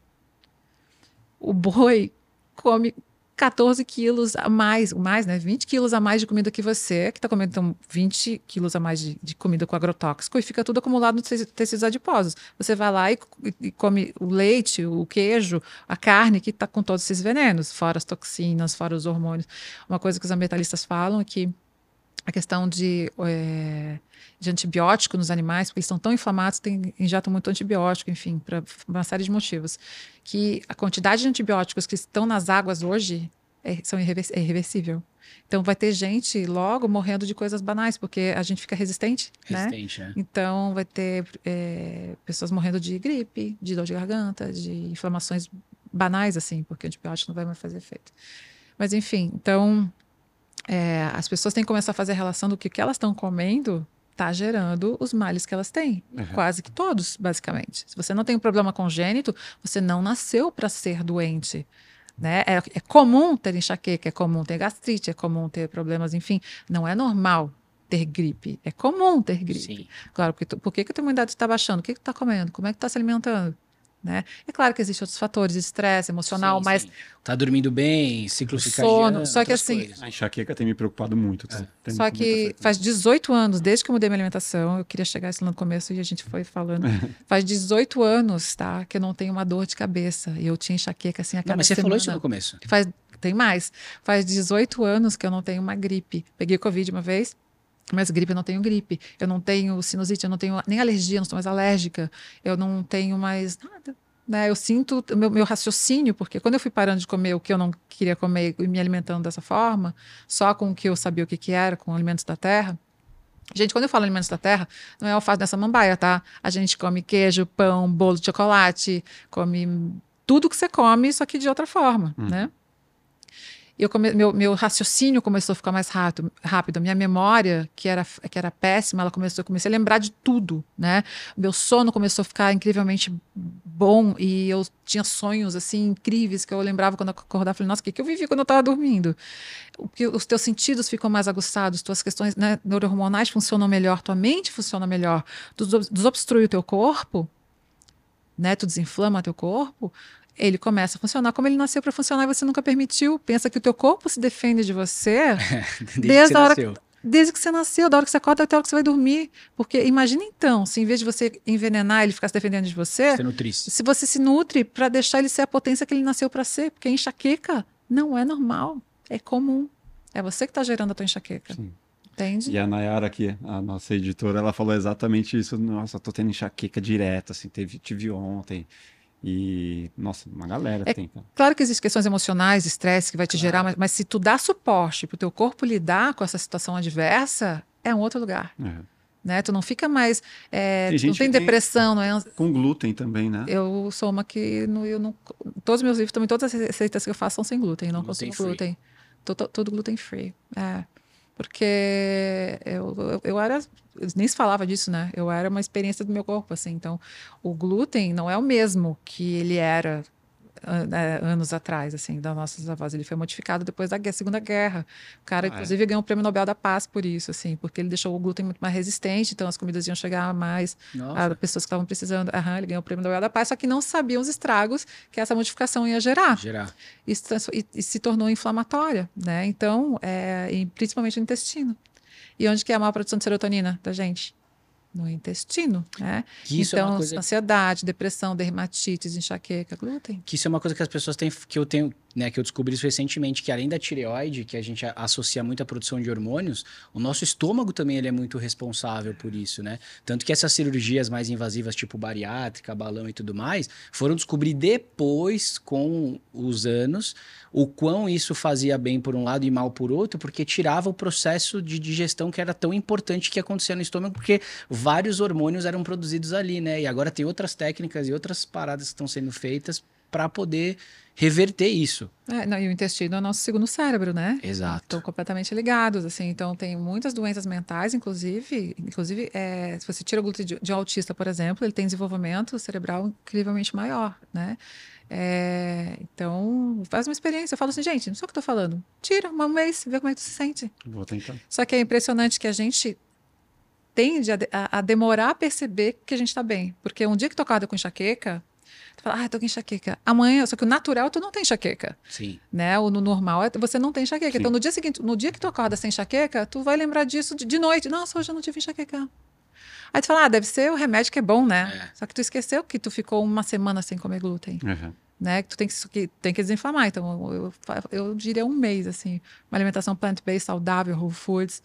o boi come 14 quilos a mais, mais, né? 20 quilos a mais de comida que você, que está comendo então, 20 quilos a mais de, de comida com agrotóxico e fica tudo acumulado nos teci- tecidos adiposos. Você vai lá e, e come o leite, o queijo, a carne que está com todos esses venenos, fora as toxinas, fora os hormônios. Uma coisa que os ambientalistas falam é que a questão de, eh, de antibiótico nos animais, porque eles estão tão inflamados, tem, injetam muito antibiótico, enfim, para uma série de motivos. Que a quantidade de antibióticos que estão nas águas hoje é, são irrever- é irreversível. Então vai ter gente logo morrendo de coisas banais, porque a gente fica resistente, né? Resistente, né? Então vai ter eh, pessoas morrendo de gripe, de dor de garganta, de inflamações banais, assim, porque o antibiótico não vai mais fazer efeito. Mas enfim, então é, as pessoas têm que começar a fazer a relação do que, que elas estão comendo está gerando os males que elas têm. Uhum. Quase que todos, basicamente. Se você não tem um problema congênito, você não nasceu para ser doente. Né? É, é comum ter enxaqueca, é comum ter gastrite, é comum ter problemas, enfim. Não é normal. ter gripe. É comum ter gripe. Sim. Claro, porque tu, por que, que a tua imunidade está baixando? O que, que tu está comendo? Como é que tu está se alimentando? Né? É claro que existem outros fatores, estresse emocional, Sim, mas sim. Tá dormindo bem, ciclo Sono, só que assim, coisas. A enxaqueca tem me preocupado muito. Tem Só que faz 18 anos, desde que eu mudei minha alimentação, eu queria chegar isso lá no começo e a gente foi falando. faz 18 anos, tá? Que eu não tenho uma dor de cabeça. E eu tinha enxaqueca assim a cada Não, mas você semana. falou isso no começo. Faz, tem mais. Faz 18 anos que eu não tenho uma gripe. Peguei Covid uma vez, mas gripe eu não tenho gripe. Eu não tenho sinusite, eu não tenho nem alergia, eu não sou mais alérgica. Eu não tenho mais nada. Né? Eu sinto o meu, meu raciocínio, porque quando eu fui parando de comer o que eu não queria comer e me alimentando dessa forma, só com o que eu sabia o que, que era, com alimentos da terra. Gente, quando eu falo alimentos da terra, não é alface dessa mambaia, tá? A gente come queijo, pão, bolo de chocolate, come tudo que você come, só que de outra forma, Hum. né? Eu come- meu, meu raciocínio começou a ficar mais rápido, rápido. Minha memória, que era, que era péssima, ela começou, eu comecei a lembrar de tudo, né? Meu sono começou a ficar incrivelmente bom e eu tinha sonhos, assim, incríveis que eu lembrava quando eu acordava. Falei, nossa, o que, que eu vivi quando eu estava dormindo? O que os teus sentidos ficam mais aguçados, tuas questões né, neurohormonais funcionam melhor, tua mente funciona melhor, tu desob- desobstrui o teu corpo, né? Tu desinflama teu corpo, ele começa a funcionar como ele nasceu para funcionar e você nunca permitiu. Pensa que o teu corpo se defende de você Desde, Desde que a hora nasceu. desde que você nasceu, da hora que você acorda até a hora que você vai dormir. Porque imagina então, se em vez de você envenenar ele ficar se defendendo de você, nutrisse. se você se nutre para deixar ele ser a potência que ele nasceu para ser, porque enxaqueca não é normal, é comum. É você que está gerando a tua enxaqueca. Sim. Entende? E a Nayara aqui, a nossa editora, ela falou exatamente isso. Nossa, tô tendo enxaqueca direto, assim, teve, tive ontem. E, nossa, uma galera É- tem. cara. Claro que existem questões emocionais, estresse que vai te Claro. gerar, mas, mas se tu dá suporte para o teu corpo lidar com essa situação adversa, é um outro lugar. É. Né? Tu não fica mais. é, Tem não tem que tem- depressão, não é Com glúten também, né? Eu sou uma que não, eu não, todos os meus livros também, todas as receitas que eu faço são sem glúten, não consumo free. glúten. Tô- tô- Tudo gluten free. É. Porque eu, eu, eu era. Nem se falava disso, né? Eu era uma experiência do meu corpo, assim. Então, o glúten não é o mesmo que ele era anos atrás, assim, das nossas avós. Ele foi modificado depois da guerra- Segunda Guerra. O cara, Ah, é? inclusive, ganhou o Prêmio Nobel da Paz por isso, assim, porque ele deixou o glúten muito mais resistente, então as comidas iam chegar mais Nossa. a pessoas que estavam precisando. Aham, ele ganhou o prêmio Nobel da Paz, só que não sabiam os estragos que essa modificação ia gerar. Gerar. E, e- e se tornou inflamatória, né? Então, é, e principalmente no intestino. E onde que é a maior produção de serotonina da gente? No intestino, né? Que isso então, é uma coisa ansiedade, depressão, dermatite, enxaqueca, glúten. que isso é uma coisa que as pessoas têm que eu tenho, né, que eu descobri isso recentemente, que além da tireoide, que a gente associa muito à produção de hormônios, o nosso estômago também ele é muito responsável por isso, né? Tanto que essas cirurgias mais invasivas, tipo bariátrica, balão e tudo mais, foram descobrir depois, com os anos, o quão isso fazia bem por um lado e mal por outro, porque tirava o processo de digestão que era tão importante que acontecia no estômago, porque vários hormônios eram produzidos ali, né? E agora tem outras técnicas e outras paradas que estão sendo feitas para poder reverter isso. É, não, e o intestino é o nosso segundo cérebro, né? Exato. Estão completamente ligados, assim. Então, tem muitas doenças mentais, inclusive. Inclusive, é, se você tira o glúten de, de autista, por exemplo, ele tem desenvolvimento cerebral incrivelmente maior, né? É, então, faz uma experiência. Eu falo assim, gente, não sei o que tô falando. Tira um mês, vê como é que tu se sente. Vou tentar. Só que é impressionante que a gente tende a, a- a demorar a perceber que a gente está bem. Porque um dia que tu acorda com enxaqueca, tu fala, ah, tô com enxaqueca. Amanhã, só que o natural, tu não tem enxaqueca Sim. né? O no normal é você não tem enxaqueca. Sim. Então, no dia seguinte, no dia que tu acorda sem enxaqueca, tu vai lembrar disso de, de noite. Nossa, hoje eu não tive enxaqueca. Aí tu fala, ah, deve ser o remédio que é bom, né? É. Só que tu esqueceu que tu ficou uma semana sem comer glúten, Uhum. né? Que tu tem que, tem que desinflamar. Então, eu, eu diria um mês, assim. Uma alimentação plant-based, saudável, whole foods,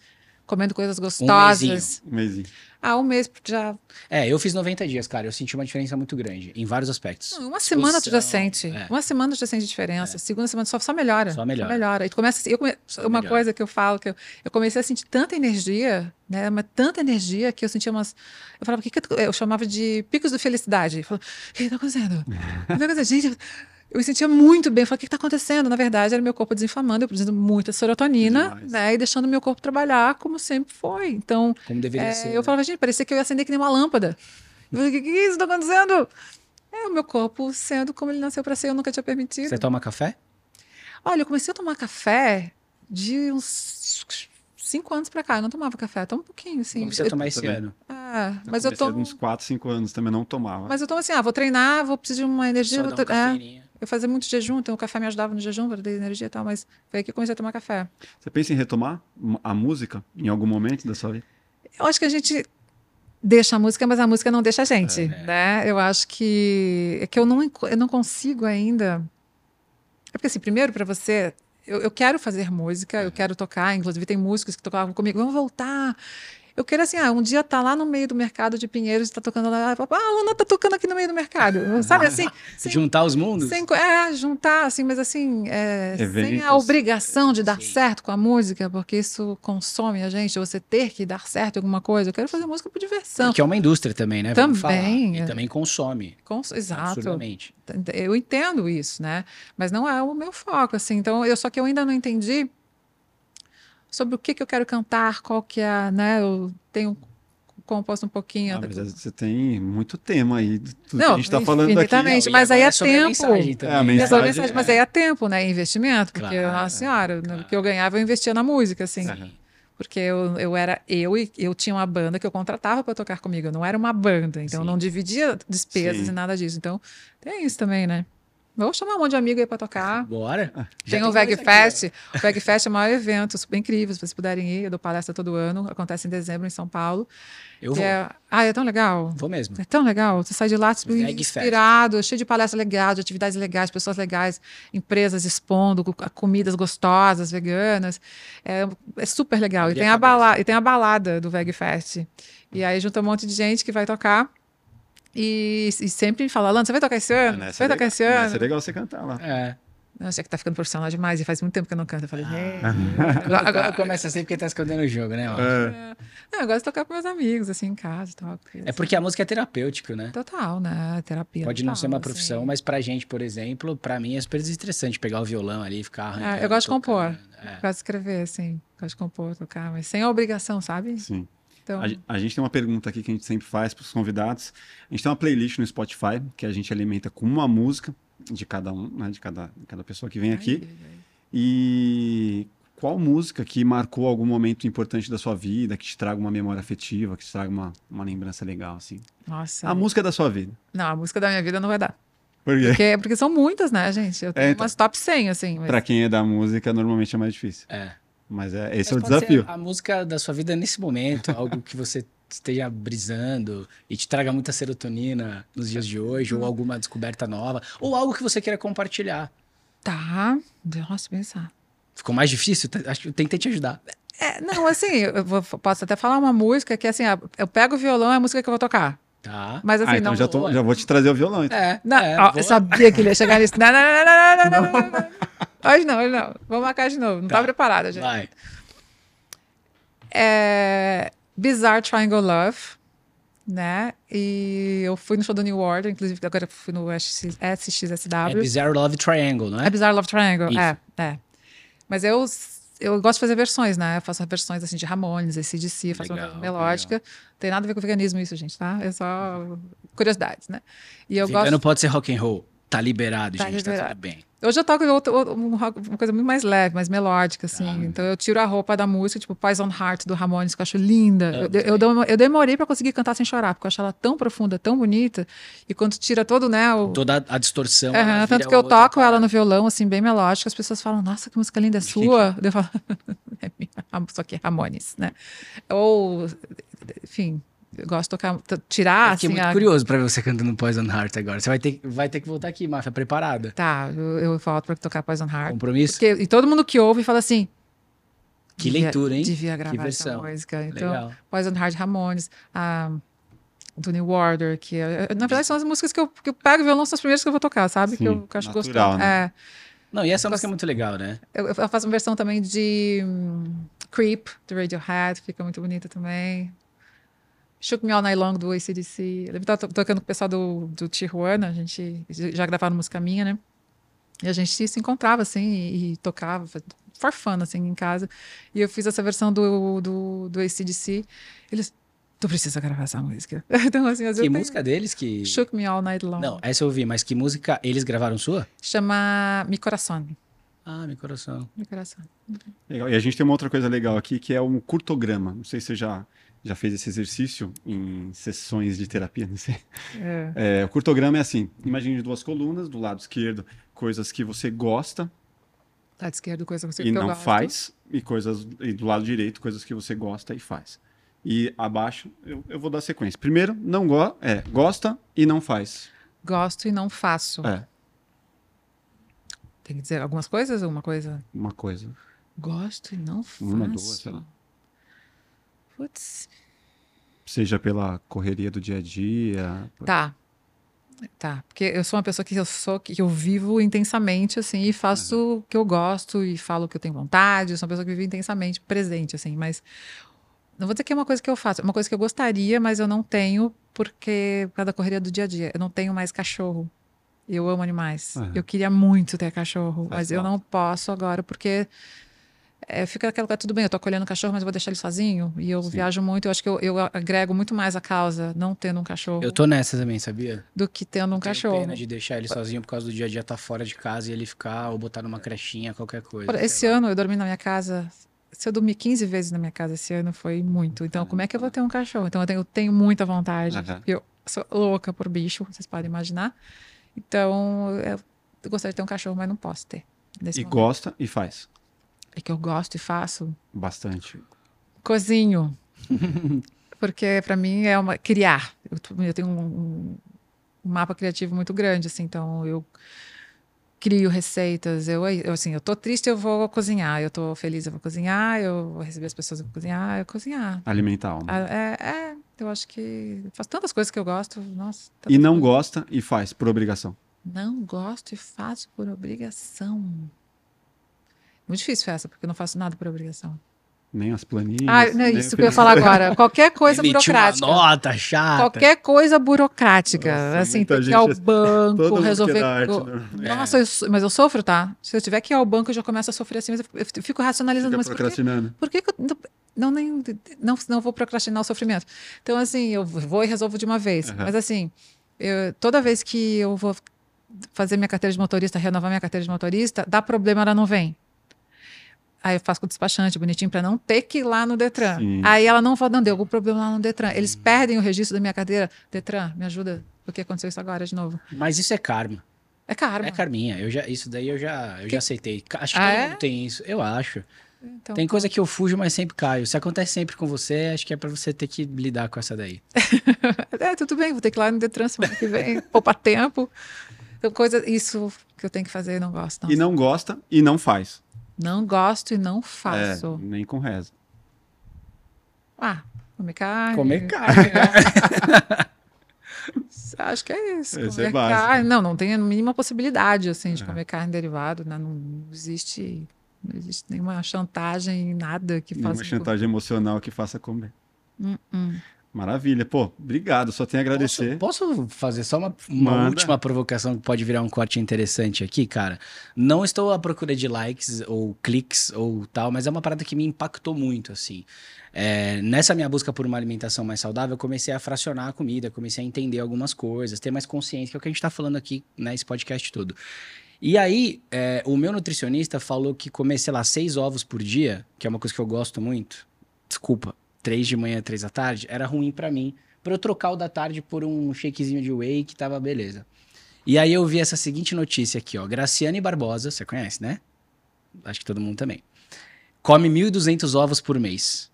comendo coisas gostosas. Um mêsinho. ah, um mês já. É, eu fiz 90 dias, cara. Eu senti uma diferença muito grande em vários aspectos. Uma semana tu já Disposição, sente. é. Uma semana tu já sente diferença. Segunda semana só, só melhora. Só melhora. E tu começa, eu come- Só uma melhora. coisa que eu falo, que eu, eu comecei a sentir tanta energia, né? Mas tanta energia que eu sentia umas. Eu falava, o que, que eu, tô-" eu chamava de picos de felicidade. Eu falava, o que está acontecendo? O que tá acontecendo? Gente, eu- me sentia muito bem. Eu falei, o que está acontecendo? Na verdade, era meu corpo desinflamando, eu produzindo muita serotonina, Demais. né? E deixando meu corpo trabalhar como sempre foi. Então, Como deveria é, ser. eu né? falava, gente, parecia que eu ia acender que nem uma lâmpada. Eu falei, o que, que é isso está acontecendo? É o meu corpo sendo como ele nasceu para ser, eu nunca tinha permitido. Você toma café? Olha, eu comecei a tomar café de uns cinco anos pra cá, eu não tomava café, tomo um pouquinho, assim. Comecei a Eu- tomar esse também. ano. é, Eu mas eu comecei tomo. uns 4, 5 anos também não tomava. Mas eu tomo assim, ah, vou treinar, vou precisar de uma energia. Vou um é, eu fazia muito jejum, então o café me ajudava no jejum para ter energia e tal, mas foi aí que eu comecei a tomar café. Você pensa em retomar a música em algum momento da sua vida? Eu acho que a gente deixa a música, mas a música não deixa a gente, É. né? Eu acho que é que eu não eu não consigo ainda. É porque assim, primeiro para você, eu, eu quero fazer música, eu quero tocar, inclusive tem músicos que tocavam comigo, vamos voltar. Eu quero assim, ah, um dia tá lá no meio do mercado de Pinheiros, tá tocando lá, ah, a Luna tá tocando aqui no meio do mercado, sabe assim? sem- Juntar os mundos? Sem, é, juntar, assim, mas assim, é, sem Eventos. a obrigação de dar Sim. certo com a música, porque isso consome a gente, você ter que dar certo em alguma coisa. Eu quero fazer música por diversão. Porque é uma indústria também, né? Também, falar. é. E também consome. Cons- Exato. Absurdamente. Eu entendo isso, né? Mas não é o meu foco, assim. Então, eu só que eu ainda não entendi sobre o que, que eu quero cantar, qual que é, né? Eu tenho composto um pouquinho. Ah, mas você tem muito tema aí, do tudo que Não, a gente tá falando aqui. Mas aí é sobre a tempo. mensagem É, a né? Mas, mensagem- mensagem, mas aí é tempo, né? Investimento, porque, Claro, nossa senhora, claro. no que eu ganhava, eu investia na música, assim. Sim. Porque eu, eu era eu e eu tinha uma banda que eu contratava para tocar comigo. Eu não era uma banda, então eu não dividia despesas Sim. e nada disso. Então, tem isso também, né? Vou chamar um monte de amigo aí para tocar. Bora? Já Tem o dois Veg aqui, Fest. O Veg Fest é o maior evento, super incrível. Se vocês puderem ir, eu dou palestra todo ano. Acontece em dezembro em São Paulo. Eu vou. é... Ah, é tão legal. Vou mesmo. É tão legal. Você sai de lá tipo, Fest. inspirado, cheio de palestras legais, de atividades legais, pessoas legais, empresas expondo co- comidas gostosas, veganas. É, é super legal. E tem, a bala, e tem a balada do Veg Fest. E aí junta um monte de gente que vai tocar. E, e sempre fala, Alan, você vai tocar esse Ah, ano? nessa Você vai é tocar legal- esse nessa ano? é legal você cantar lá. É. Nossa, é que tá ficando profissional demais e faz muito tempo que eu não canto. Eu falei, "É". Agora, agora começa sempre porque tá escondendo o jogo, né? É. Não, eu gosto de tocar com meus amigos, assim, em casa. Toco, É porque a música é terapêutico, né? Total, né? Terapia. Pode não total, ser uma assim. profissão, mas pra gente, por exemplo, pra mim é super desestressante pegar o violão ali e ficar. É, eu gosto de compor. É. Gosto de escrever, assim. Gosto de compor, tocar, mas sem a obrigação, sabe? Sim. Então, A, a gente tem uma pergunta aqui que a gente sempre faz para os convidados. A gente tem uma playlist no Spotify que a gente alimenta com uma música de cada um, né, de cada, de cada pessoa que vem aqui. E qual música que marcou algum momento importante da sua vida, que te traga uma memória afetiva, que te traga uma, uma lembrança legal, assim? Nossa. A música da sua vida. Não, a música da minha vida não vai dar. Por quê? Porque, porque são muitas, né, gente? Eu tenho É, então. umas top 100, assim. Mas... Pra quem é da música, normalmente é mais difícil. É. Mas é, esse é Mas é o desafio. a música da sua vida nesse momento, algo que você esteja brisando e te traga muita serotonina nos dias de hoje, ou uhum. alguma descoberta nova, ou algo que você queira compartilhar. Tá, nossa, pensar. Ficou mais difícil? Acho que eu tentei te ajudar. É, não, assim, eu vou, posso até falar uma música que, assim, eu pego o violão, é a música que eu vou tocar. Tá. Mas assim, ah, então não. Já, tô, já vou te trazer o violão. Então. É, não, é, ó, eu sabia que ele ia chegar nisso. não, não, não, não, não, não, não. não, não. Hoje não, hoje não. Vamos marcar de novo. Não tá, Tá. preparada, gente. Vai. É Bizarre Triangle Love, né? E eu fui no show do New Order, inclusive agora fui no SX, É SXSW. Bizarre Love Triangle, não é? É Bizarre Love Triangle, Isso. é, é. Mas eu, eu gosto de fazer versões, né? Eu faço versões assim de Ramones, ACDC, faço Legal, uma melódica. Não tem nada a ver com veganismo isso, gente, tá? É só curiosidades, né? E eu Vegano gosto... pode ser rock and roll. Tá liberado, Tá gente, tá liberado. tudo bem. Hoje eu toco outro- um uma coisa muito mais leve, mais melódica, assim. Tá. Então eu tiro a roupa da música, tipo Poison Heart do Ramones, que eu acho linda. Eu Eu, eu, demo- eu demorei pra conseguir cantar sem chorar, porque eu acho ela tão profunda, tão bonita. E quando tira todo, né, o. Toda a distorção. Tanto que eu toco ela no violão, assim, bem melódica, as pessoas falam, nossa, que música linda é sua. Eu falo, é minha, só que é Ramones, né? Ou, enfim, eu gosto de tocar, tirar, Eu fiquei assim, muito a- curioso pra ver você cantando Poison Heart agora. Você vai ter, vai ter que voltar aqui, Máfia, preparada. Tá, eu, eu volto pra tocar Poison Heart. Compromisso? Porque, e todo mundo que ouve fala assim. Que devia- leitura, hein? Devia gravar Que essa versão. música. Então, Legal. Poison Heart Ramones, a do New Order, que é- na verdade são as músicas que eu, que eu pego o violão, são as primeiras que eu vou tocar, sabe? que Sim, eu, que eu acho gostoso. né? É, Não, e essa música é muito legal, né? eu, eu faço uma versão também de hum, Creep, do Radiohead, fica muito bonita também. Shook Me All Night Long, do ACDC. Eu lembro que tava to- tocando com o pessoal do, do Tijuana, a gente já gravaram música minha, né? E a gente se encontrava, assim, e, e tocava, for fun, assim, em casa. E eu fiz essa versão do, do, do ACDC. Eles, tu precisa gravar essa música. então, assim, às Que eu música deles que... tenho Shook Me All Night Long. Não, essa eu ouvi, mas que música eles gravaram sua? Chama Mi Corazón. Ah, meu coração. Meu coração. Legal. E a gente tem uma outra coisa legal aqui que é um curtograma. Não sei se você já, já fez esse exercício em sessões de terapia, não sei. É. É, o curtograma é assim: imagine duas colunas, do lado esquerdo, coisas que você gosta Lado esquerdo, coisa que você e não gosto. faz, e coisas e do lado direito, coisas que você gosta e faz. E abaixo, eu, eu vou dar sequência. Primeiro, não go é, gosta e não faz. Gosto e não faço. É, Tem que dizer algumas coisas? Uma coisa. uma coisa. Gosto e não faço. Uma, duas, sei lá. Putz. Seja pela correria do dia a dia. Tá. Tá. Porque eu sou uma pessoa que eu sou, que eu vivo intensamente, assim, e faço o que eu gosto e falo o que eu tenho vontade. Eu sou uma pessoa que vive intensamente presente, assim, mas. Não vou dizer que é uma coisa que eu faço, é uma coisa que eu gostaria, mas eu não tenho, porque por causa da correria do dia a dia. Eu não tenho mais cachorro. Eu amo animais. Aham. Eu queria muito ter cachorro, Faz mas eu não posso agora, porque é, fica aquela coisa, tudo bem, eu tô acolhendo o cachorro, mas eu vou deixar ele sozinho. E eu Sim. viajo muito, eu acho que eu, eu agrego muito mais a causa não tendo um cachorro Eu tô nessa também, sabia? do que tendo um Tenho cachorro. pena de deixar ele sozinho por causa do dia a dia tá fora de casa e ele ficar ou botar numa crechinha, qualquer coisa. Esse lá. ano eu dormi na minha casa. Se eu dormi 15 vezes na minha casa esse ano, foi muito. Então, como é que eu vou ter um cachorro? Então, eu tenho, eu tenho muita vontade. Aham. Eu sou louca por bicho, vocês podem imaginar. Então, eu, eu gostaria de ter um cachorro, mas não posso ter. E momento. gosta e faz. É que eu gosto e faço. Bastante. Cozinho. Porque para mim é uma criar. Eu, eu tenho um, um- mapa criativo muito grande, assim, então eu crio receitas. Eu, eu assim, eu tô triste, eu vou cozinhar. Eu tô feliz, eu vou cozinhar. Eu vou receber as pessoas, eu vou cozinhar. Eu cozinhar. Alimentar a alma. É, é, eu acho que faço tantas coisas que eu gosto. Nossa. E não coisas. gosta e faz, por obrigação. Não gosto e faço por obrigação. Muito difícil essa, porque eu não faço nada por obrigação. Nem as planilhas. Ah, não é nem isso que eu ia falar agora. Qualquer coisa Emitir burocrática. uma nota chata. Qualquer coisa burocrática. Nossa, assim, tem que ir ao banco, resolver. arte, né? Nossa, eu mas eu sofro, tá? Se eu tiver que ir ao banco, eu já começo a sofrer assim, mas eu fico- racionalizando. Fica Mas por que, procrastinando. por que, que eu não, nem, não, não vou procrastinar o sofrimento? Então, assim, eu vou e resolvo de uma vez. Aham. Mas, assim, eu- toda vez que eu vou fazer minha carteira de motorista, renovar minha carteira de motorista, dá problema, ela não vem. Aí eu faço com o despachante, bonitinho, para não ter que ir lá no Detran. Sim. Aí ela não fala, não, deu algum problema lá no Detran. Eles perdem o registro da minha carteira. Detran, me ajuda, porque aconteceu isso agora de novo. Mas isso é karma. É caro. É karminha. Eu já, isso daí eu já, eu já aceitei. Acho que Ah, todo é? mundo tem isso. Eu acho. Então, Tem coisa que eu fujo, mas sempre caio. Se acontece sempre com você, acho que é pra você ter que lidar com essa daí. É, tudo bem, vou ter que ir lá no Detran semana que vem, poupar tempo. Então, coisa, isso que eu tenho que fazer, eu não gosto. E não gosta e não faz. Não gosto e não faço. É, nem com reza. Ah, comer carne. Comer carne, né? Acho que é isso. Esse comer é básico. carne. Não, não tem a mínima possibilidade, assim, de É. comer carne derivada. né? Não, não existe... Não existe nenhuma chantagem, nada que Nenhuma faça... chantagem emocional que faça comer. Hum, hum. Maravilha. Pô, obrigado. Só tenho a agradecer. Posso, posso fazer só uma, uma última provocação que pode virar um corte interessante aqui, cara? Não estou à procura de likes ou cliques ou tal, mas é uma parada que me impactou muito, assim. É, nessa minha busca por uma alimentação mais saudável, eu comecei a fracionar a comida, comecei a entender algumas coisas, ter mais consciência, que é o que a gente tá falando aqui nesse podcast todo. E aí, é, o meu nutricionista falou que comer, sei lá, seis ovos por dia, que é uma coisa que eu gosto muito, desculpa, três de manhã, três da tarde, era ruim pra mim, pra eu trocar o da tarde por um shakezinho de whey que tava beleza. E aí eu vi essa seguinte notícia aqui, ó, Graciane Barbosa, você conhece, né? Acho que todo mundo também. Come 1.200 ovos por mês.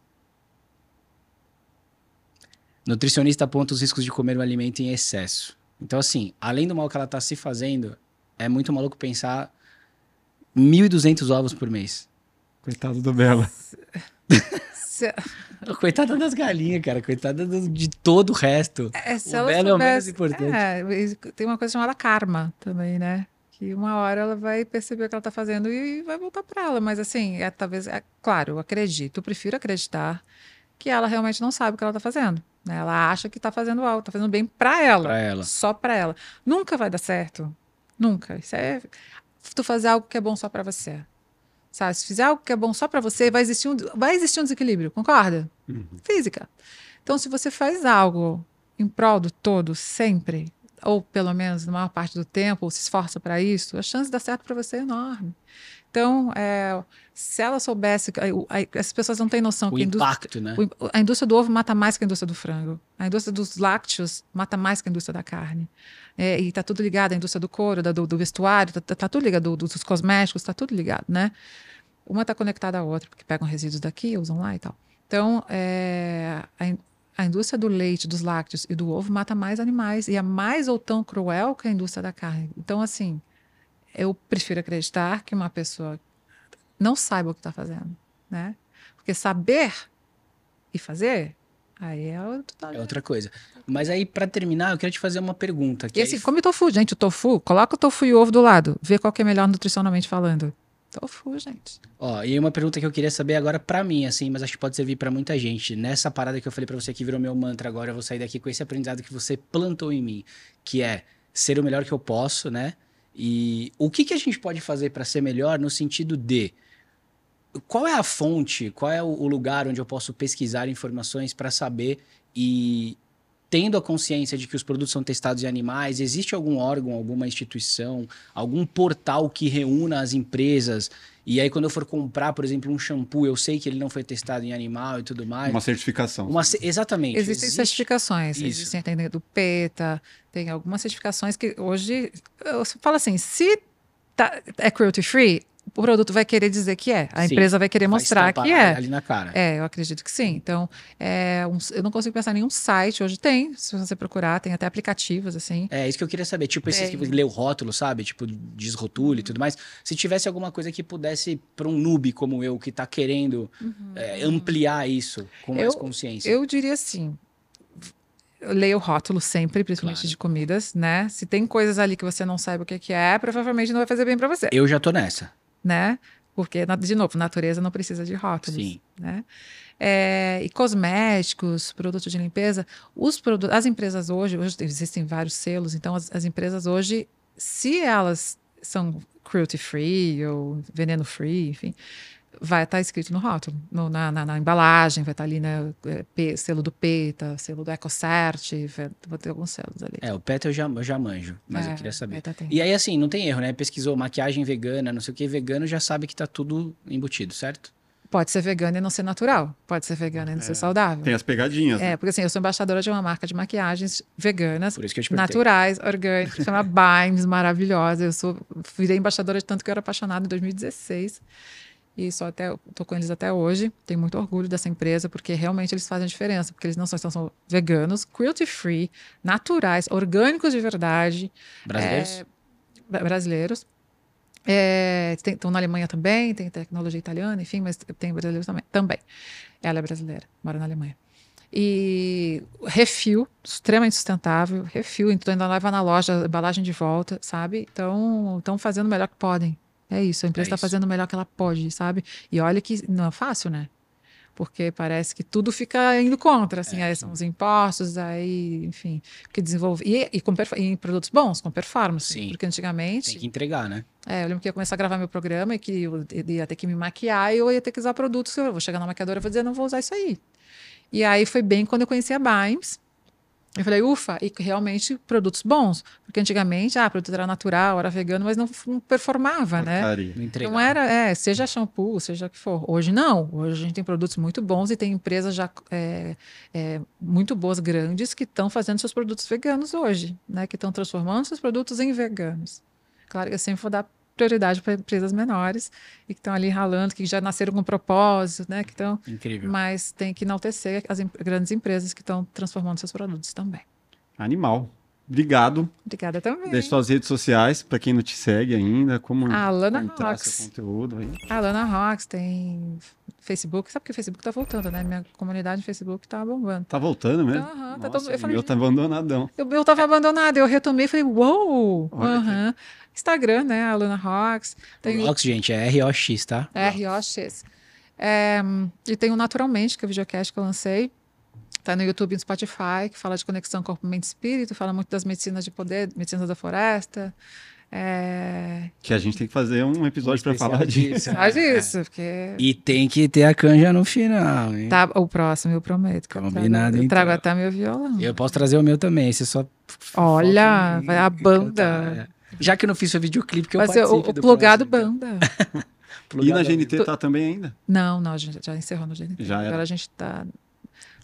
Nutricionista aponta os riscos de comer um alimento em excesso. Então, assim, além do mal que ela tá se fazendo, é muito maluco pensar 1.200 ovos por mês. Coitado do Bela. Coitada das galinhas, cara. Coitada do- de todo o resto. é, se O belo é o menos soubesse- importante. É, tem uma coisa chamada karma também, né? Que uma hora ela vai perceber o que ela tá fazendo e vai voltar para ela. Mas assim, é, talvez, é, claro, eu acredito, eu prefiro acreditar que ela realmente não sabe o que ela tá fazendo. né? Ela acha que tá fazendo algo, tá fazendo bem para ela. Pra ela. Só para ela. Nunca vai dar certo. Nunca. Isso é tu fazer algo que é bom só para você. Sabe? Se fizer algo que é bom só para você, vai existir um, vai existir um desequilíbrio, concorda? Uhum. Física. Então, se você faz algo em prol do todo, sempre, ou pelo menos na maior parte do tempo, ou se esforça para isso, a chance de dar certo para você é enorme. Então, é, se ela soubesse, as pessoas não têm noção O que a indústria, impacto, né? a indústria do ovo mata mais que a indústria do frango. A indústria dos lácteos mata mais que a indústria da carne. É, e tá tudo ligado, a indústria do couro, da- do, do vestuário, tá, tá- tá tudo ligado, do- dos cosméticos, tá tudo ligado, né? Uma tá conectada à outra, porque pegam resíduos daqui, usam lá e tal. Então, é, a, a indústria do leite, dos lácteos e do ovo mata mais animais e é mais ou tão cruel que a indústria da carne. Então, assim, eu prefiro acreditar que uma pessoa não saiba o que está fazendo, né? Porque saber e fazer, aí é outro É outra coisa. Mas aí, pra terminar, eu queria te fazer uma pergunta. Que E aí- assim, come tofu, gente, o tofu, coloca o tofu e o ovo do lado, vê qual que é melhor nutricionalmente falando. Tofu, gente. Ó, e uma pergunta que eu queria saber agora pra mim, assim, mas acho que pode servir pra muita gente. Nessa parada que eu falei pra você que virou meu mantra agora, eu vou sair daqui com esse aprendizado que você plantou em mim, que é ser o melhor que eu posso, né? E o que, que a gente pode fazer pra ser melhor no sentido de qual é a fonte, qual é o lugar onde eu posso pesquisar informações pra saber e tendo a consciência de que os produtos são testados em animais, existe algum órgão, alguma instituição, algum portal que reúna as empresas e aí, quando eu for comprar, por exemplo, um shampoo, eu sei que ele não foi testado em animal e tudo mais. Uma certificação. Uma ce- exatamente. Existem existe- certificações, Isso. existem tem do PETA, tem algumas certificações que hoje, eu falo assim, se tá- é cruelty free, o produto vai querer dizer que é, a Sim, empresa vai querer vai mostrar estampar que é. Ali na cara. É, eu acredito que sim. Então, é, um- eu não consigo pensar em nenhum site. Hoje tem, se você procurar, tem até aplicativos, assim. É, isso que eu queria saber. Tipo, esses que lê o rótulo, sabe? Tipo, desrotule e tudo mais. Se tivesse alguma coisa que pudesse, para um noob como eu, que tá querendo é, ampliar isso com mais Eu- consciência. Eu diria assim. Eu leio o rótulo sempre, principalmente Claro. de comidas, né? Se tem coisas ali que você não sabe o que que é, provavelmente não vai fazer bem para você, Eu já tô nessa. Né? Porque, de novo, natureza não precisa de rótulos, Sim. né? É, e cosméticos, produtos de limpeza, os produ- as empresas hoje, hoje existem vários selos, então as, as empresas hoje, se elas são cruelty free ou veneno free, enfim, vai estar escrito no rótulo, no- na, na- na embalagem, vai estar ali, né, é, P- selo do PETA, selo do EcoCert, vai, vai ter alguns selos ali. É, o PET eu já, eu já manjo, mas eu É, queria saber. PETA. E aí, assim, não tem erro, né? Pesquisou maquiagem vegana, não sei o que, vegano já sabe que tá tudo embutido, certo? Pode ser vegano e não ser natural, pode ser vegano e não ser saudável. Tem as pegadinhas. né? É, porque assim, eu sou embaixadora de uma marca de maquiagens veganas, Por isso que eu te perguntei. naturais, orgânicas, chama Bimes, maravilhosa. Eu sou, virei embaixadora de tanto que eu era apaixonada em 2016. E só até, tô com eles até hoje. Tenho muito orgulho dessa empresa, porque realmente eles fazem a diferença. Porque eles não só são, são veganos, cruelty free, naturais, orgânicos de verdade, Brasileiros? bra- brasileiros. É, tem- Estão na Alemanha também, tem tecnologia italiana, enfim, mas tem brasileiros também. também. Ela é brasileira, mora na Alemanha. E refil, extremamente sustentável, refil, então ainda leva na loja, embalagem de volta, sabe? Então, estão fazendo o melhor que podem. É isso, a empresa É está isso. fazendo o melhor que ela pode, sabe? E olha que não é fácil, né? Porque parece que tudo fica indo contra, assim, É, aí são os impostos, aí, enfim, porque desenvolve. E, e, com e em produtos bons, com performance. Sim. Porque antigamente. Tem que entregar, né? É, eu lembro que ia começar a gravar meu programa e que eu ia ter que me maquiar e eu ia ter que usar produtos. Eu vou chegar na maquiadora e vou dizer, não vou usar isso aí. E aí foi bem quando eu conheci a Bimes. Eu falei, ufa, e realmente produtos bons. Porque antigamente, ah, o produto era natural, era vegano, mas não, não performava, né? Não. Não era, é, seja shampoo, seja o que for. Hoje não. Hoje a gente tem produtos muito bons e tem empresas já é, é, muito boas, grandes, que estão fazendo seus produtos veganos hoje, né? Que estão transformando seus produtos em veganos. Claro que eu sempre vou dar prioridade para empresas menores e que estão ali ralando, que já nasceram com propósito, né? Que estão, Incrível. mas tem que enaltecer as grandes empresas que estão transformando seus produtos também. Animal. Obrigado. Obrigada também. Deixe suas redes sociais, para quem não te segue ainda, como A Alana Rocks. conteúdo aí. A Lana Rocks tem Facebook. Sabe que o Facebook tá voltando, né? Minha comunidade no Facebook tá bombando. Tá voltando mesmo? Aham, tá Nossa, todo- eu o falei, meu tá abandonadão. Eu, eu tava abandonada, eu retomei e falei, uou! Que- Aham. Instagram, né? A Lana Rocks. Tem o Rox, gente, é R-O-X, tá? ROX. É, e tem o Naturalmente, que é o videocast que eu lancei. Tá no YouTube e no Spotify, que fala de conexão corpo-mente e espírito, fala muito das medicinas de poder, medicinas da floresta. É, Que a gente tem que fazer um episódio para falar disso. disso. faz É. isso, porque E tem que ter a canja no final, hein? tá, o próximo eu prometo. Que eu Combinado, trago, eu trago então. até meu violão. Eu posso trazer o meu também, você só. Olha, vai a banda. cantar, é. Já que eu não fiz seu videoclipe, que eu Vai ser o, o do plugado próximo, então. banda. E na GNT tá também ainda? Não, não, a gente já encerrou no GNT. Já era. Agora a gente tá.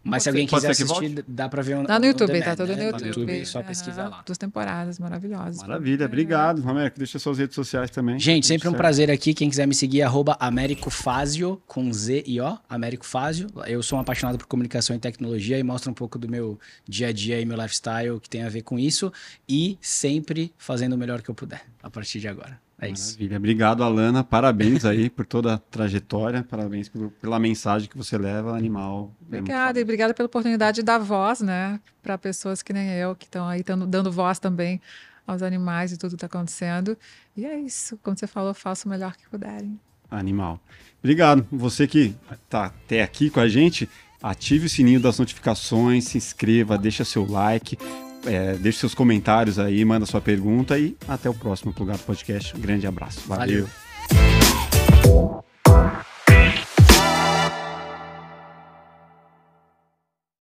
Mas se alguém Pode quiser ser que assistir, dá pra ver um, Tá no YouTube, demand, tá tudo né? no Tá YouTube. só Aham, pesquisa lá. Duas temporadas maravilhosas. Maravilha, obrigado. Américo, deixa suas redes sociais também. Gente, sempre um Certo. prazer aqui. Quem quiser me seguir, arroba Américo Fázio, com Z e O, Américo Fázio. Eu sou um apaixonado por comunicação e tecnologia e mostro um pouco do meu dia a dia e meu lifestyle que tem a ver com isso. E sempre fazendo o melhor que eu puder, a partir de agora. É isso. Maravilha. Obrigado, Alana. Parabéns aí por toda a trajetória. Parabéns pelo- pela mensagem que você leva, animal. É Obrigada, e obrigada pela oportunidade de dar voz, né, para pessoas que nem eu, que estão aí tando- dando voz também aos animais e tudo que está acontecendo. E é isso, como você falou, faço o melhor que puderem. Animal. Obrigado. Você que está até aqui com a gente, ative o sininho das notificações, se inscreva, deixa seu like, é, deixe seus comentários aí, manda sua pergunta e até o próximo Plugado Podcast. Um grande abraço. Valeu. Valeu.